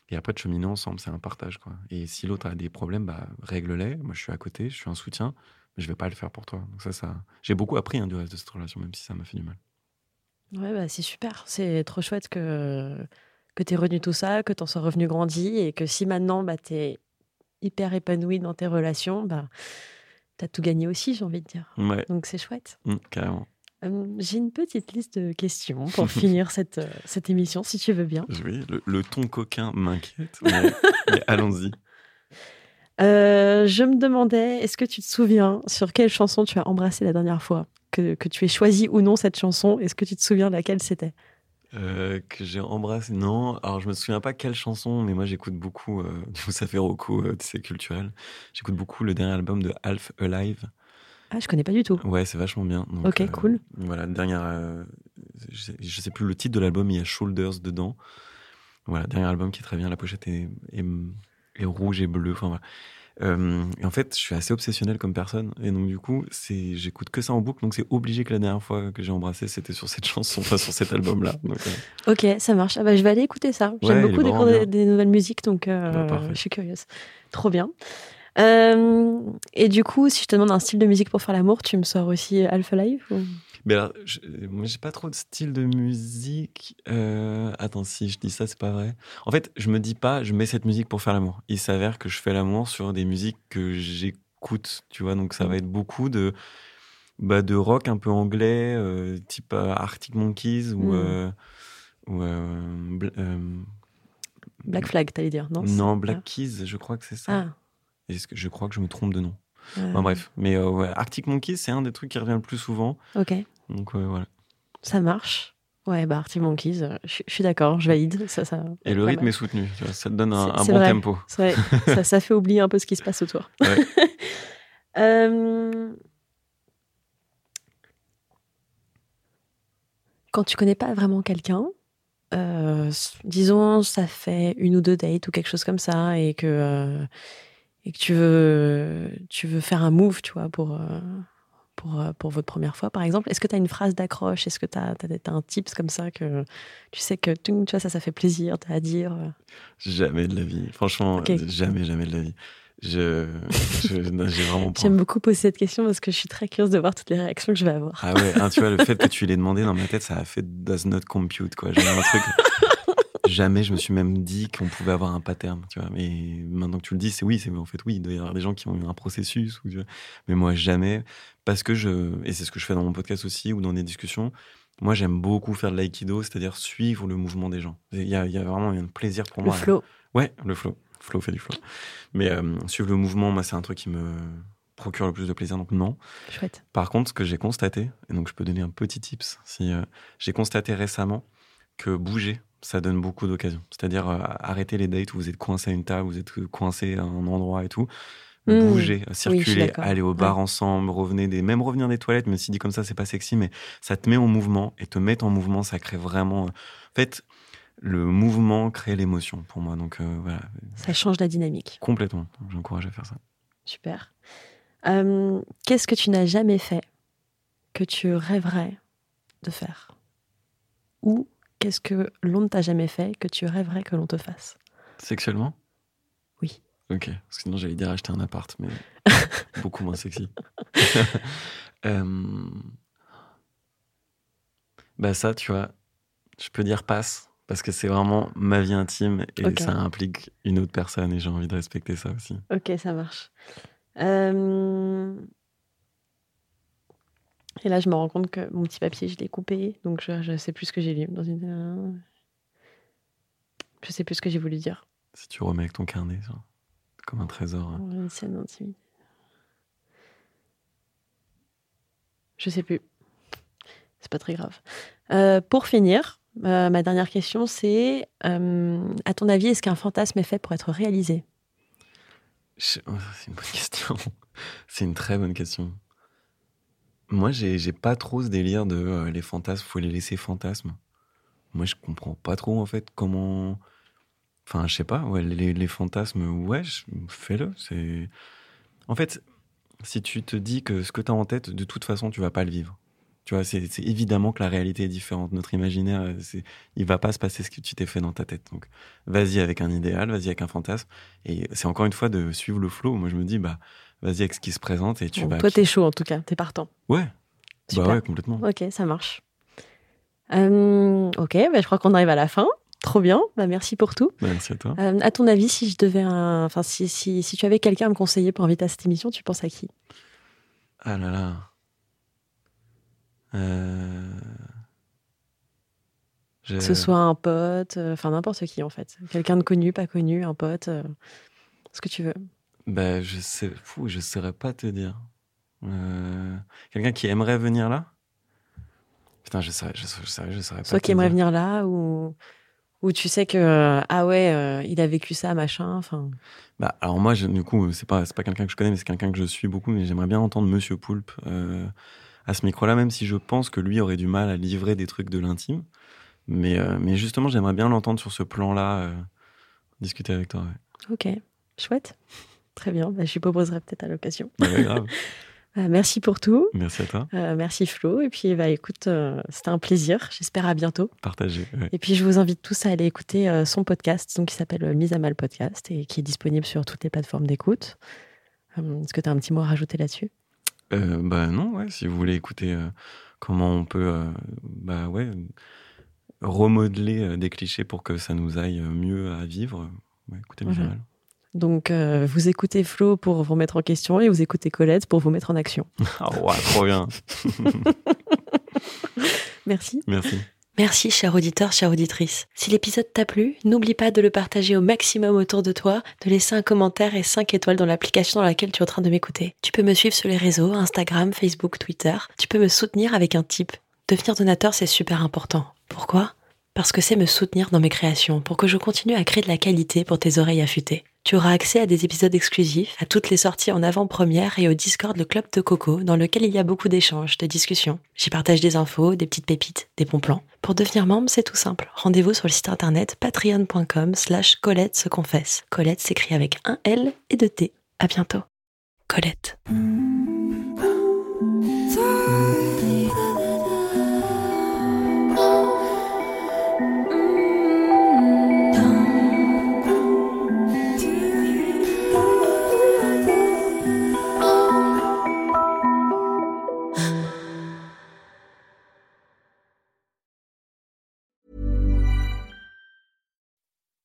Et après, de cheminer ensemble, c'est un partage, quoi. Et si l'autre a des problèmes, bah, règle-les. Moi, je suis à côté, je suis un soutien, mais je vais pas le faire pour toi. Donc ça, ça, j'ai beaucoup appris hein, du reste de cette relation, même si ça m'a fait du mal. Ouais, bah, c'est super. C'est trop chouette que, que tu aies retenu tout ça, que tu en sois revenu grandi et que si maintenant bah, tu es hyper épanoui dans tes relations, bah, tu as tout gagné aussi, j'ai envie de dire. Ouais, Donc c'est chouette. mm, carrément. Euh, j'ai une petite liste de questions pour finir cette, euh, cette émission, si tu veux bien. Oui, le, le ton coquin m'inquiète, mais, mais allons-y. Euh, je me demandais, est-ce que tu te souviens sur quelle chanson tu as embrassé la dernière fois que, que tu aies choisi ou non cette chanson Est-ce que tu te souviens laquelle c'était? Euh, que j'ai embrassé. Non, alors je me souviens pas quelle chanson, mais moi j'écoute beaucoup. Euh, du coup, ça fait Roku, euh, c'est culturel. J'écoute beaucoup le dernier album de Half Alive. Ah, je connais pas du tout. Ouais, c'est vachement bien. Donc, Ok, euh, cool. Voilà, dernière. euh, je, sais, je sais plus le titre de l'album, il y a Shoulders dedans. Voilà, dernier album qui est très bien. La pochette est, est, est rouge et bleu. Enfin, voilà. Euh, et en fait, je suis assez obsessionnel comme personne. Et donc, du coup, c'est, j'écoute que ça en boucle. Donc, c'est obligé que la dernière fois que j'ai embrassé, c'était sur cette chanson, enfin, sur cet album-là. Donc, euh, Ok, ça marche. Ah bah, je vais aller écouter ça. J'aime Ouais, beaucoup vraiment découvrir des, des nouvelles musiques, donc euh, je suis curieuse. Trop bien. Et du coup, si je te demande un style de musique pour faire l'amour, tu me sors aussi Alpha Live ou... Mais alors, je, moi, j'ai pas trop de style de musique. Euh, attends, si je dis ça, c'est pas vrai. En fait, je me dis pas, je mets cette musique pour faire l'amour. Il s'avère que je fais l'amour sur des musiques que j'écoute, tu vois. Donc, ça va être beaucoup de, bah, de rock un peu anglais, euh, type euh, Arctic Monkeys ou. Mm. euh, ou Bla- Black Flag, t'allais dire, non? Non, Black Keys, je crois que c'est ça. Ah. Est-ce que je crois que je me trompe de nom. euh, Enfin, bref, mais euh, ouais, Arctic Monkeys, c'est un des trucs qui revient le plus souvent. Ok, Donc, ouais, voilà. ça marche. Ouais, bah Arctic Monkeys, euh, je je suis d'accord, je valide. Ça, ça, Et le rythme mal. est soutenu, ça te donne un, bon vrai. tempo. Vrai, ça, ça fait oublier un peu ce qui se passe autour. Ouais. Euh, Quand tu connais pas vraiment quelqu'un, euh, disons ça fait une ou deux dates ou quelque chose comme ça et que euh, et que tu veux tu veux faire un move, tu vois, pour pour euh, pour votre première fois par exemple. Est-ce que tu as une phrase d'accroche? Est-ce que tu as, un tips comme ça que tu sais que tu vois ça ça fait plaisir, t'as à dire euh? Jamais de la vie. Franchement, Ok. jamais, jamais de la vie. Je, j'ai vraiment. J'aime beaucoup poser cette question parce que je suis très curieuse de voir toutes les réactions que je vais avoir. Ah ouais, hein, tu vois, le fait que tu l'aies demandé dans ma tête, ça a fait does not compute, quoi. J'ai un truc. Jamais je me suis même dit qu'on pouvait avoir un pattern, tu vois. Mais maintenant que tu le dis, c'est oui, c'est en fait oui, il doit y avoir des gens qui ont eu un processus, ou, tu vois. mais moi jamais, parce que je, et c'est ce que je fais dans mon podcast aussi ou dans des discussions. Moi, j'aime beaucoup faire de l'aïkido, c'est-à-dire suivre le mouvement des gens. Il y a, il y a vraiment un plaisir pour Le moi. flow. Ouais, le flow. Flow fait du flow. Mais euh, suivre le mouvement, moi, c'est un truc qui me procure le plus de plaisir, donc non. Chouette. Par contre, ce que j'ai constaté, et donc je peux donner un petit tips, si euh, j'ai constaté récemment que bouger, ça donne beaucoup d'occasions. C'est-à-dire euh, arrêter les dates où vous êtes coincé à une table, vous êtes coincé à un endroit et tout. Mmh. Bouger, circuler, aller au bar ensemble, revenez des, même revenir des toilettes, même si dit comme ça, c'est pas sexy, mais ça te met en mouvement et te mettre en mouvement, ça crée vraiment. euh, En fait, le mouvement crée l'émotion pour moi. Donc euh, voilà, Ça change la dynamique. complètement. J'encourage à faire ça. Super. Euh, Qu'est-ce que tu n'as jamais fait que tu rêverais de faire ou qu'est-ce que l'on ne t'a jamais fait que tu rêverais que l'on te fasse? Sexuellement? Oui. Ok, parce que sinon j'allais dire acheter un appart, mais beaucoup moins sexy. Euh, Bah ça, tu vois, je peux dire passe, parce que c'est vraiment ma vie intime et ça implique une autre personne et j'ai envie de respecter ça aussi. Ok, ça marche. Euh, Et là, je me rends compte que mon petit papier, je l'ai coupé, donc je, je sais plus ce que j'ai lu dans une. euh, Je sais plus ce que j'ai voulu dire. Si tu remets avec ton carnet, genre, comme un trésor. hein. Une scène d'intimité. Je sais plus. C'est pas très grave. Euh, pour finir, euh, ma dernière question, c'est euh, à ton avis, est-ce qu'un fantasme est fait pour être réalisé? Je- oh, C'est une bonne question. C'est une très bonne question. Moi, j'ai j'ai pas trop ce délire de euh, les fantasmes, faut les laisser fantasmes. Moi, je comprends pas trop en fait comment. Enfin, je sais pas. Ouais, les, fantasmes, ouais, fais-le. C'est. En fait, si tu te dis que ce que tu as en tête, de toute façon, tu vas pas le vivre. Tu vois, c'est évidemment que la réalité est différente. Notre imaginaire, euh, c'est- il va pas se passer ce que tu t'es fait dans ta tête. Donc, vas-y avec un idéal, vas-y avec un fantasme. Et c'est encore une fois de suivre le flow. Moi, je me dis, bah, vas-y avec ce qui se présente et tu Bon, vas. Toi, t'es chaud en tout cas, t'es partant. Ouais, Super. bah ouais, complètement. Ok, ça marche. Euh, ok, bah, je crois qu'on arrive à la fin. Trop bien, bah, merci pour tout. Bah, merci à toi. Euh, à ton avis, si je devais, un- enfin, si, si, si tu avais quelqu'un à me conseiller pour inviter à cette émission, tu penses à qui? Ah là là. Euh... Que ce soit un pote, euh, enfin n'importe qui en fait. Quelqu'un de connu, pas connu, un pote, ce que tu veux. Bah, je sais, fou, je saurais pas te dire. Euh, Quelqu'un qui aimerait venir là? Putain, je saurais, je, saurais- je saurais, je saurais. Soit qui aimerait venir là ou ou tu sais que ah ouais, euh, il a vécu ça, machin. Enfin, Bah, alors moi, je- du coup, c'est pas, c'est pas quelqu'un que je connais, mais c'est quelqu'un que je suis beaucoup. Mais j'aimerais bien entendre Monsieur Poulpe euh, à ce micro-là, même si je pense que lui aurait du mal à livrer des trucs de l'intime. Mais, euh, mais justement, j'aimerais bien l'entendre sur ce plan-là, euh, discuter avec toi. ouais. ok, chouette, très bien. Bah, je lui proposerai peut-être à l'occasion. Bah ouais, grave. Euh, merci pour tout. Merci à toi. Euh, merci Flo. Et puis bah écoute, euh, c'était un plaisir. J'espère à bientôt. Ouais. Et puis je vous invite tous à aller écouter euh, son podcast, donc qui s'appelle Mise à mal podcast et qui est disponible sur toutes les plateformes d'écoute. Est-ce que tu as un petit mot à rajouter là-dessus? Bah non, ouais, si vous voulez écouter comment on peut bah ouais, remodeler des clichés pour que ça nous aille mieux à vivre, ouais, écoutez Mise à Voilà. Mal. Donc euh, vous écoutez Flo pour vous mettre en question et vous écoutez Colette pour vous mettre en action. Ah ouais, trop bien. Merci. Merci. Merci, cher auditeur, chère auditrice. Si l'épisode t'a plu, n'oublie pas de le partager au maximum autour de toi, de laisser un commentaire et 5 étoiles dans l'application dans laquelle tu es en train de m'écouter. Tu peux me suivre sur les réseaux, Instagram, Facebook, Twitter. Tu peux me soutenir avec un tip. Devenir donateur, c'est super important. Pourquoi? Parce que c'est me soutenir dans mes créations, pour que je continue à créer de la qualité pour tes oreilles affûtées. Tu auras accès à des épisodes exclusifs, à toutes les sorties en avant-première et au Discord le Club de Coco, dans lequel il y a beaucoup d'échanges, de discussions. J'y partage des infos, des petites pépites, des bons plans. Pour devenir membre, c'est tout simple. Rendez-vous sur le site internet patreon.com slash Colette se confesse. Colette s'écrit avec un L et deux T. À bientôt. Colette.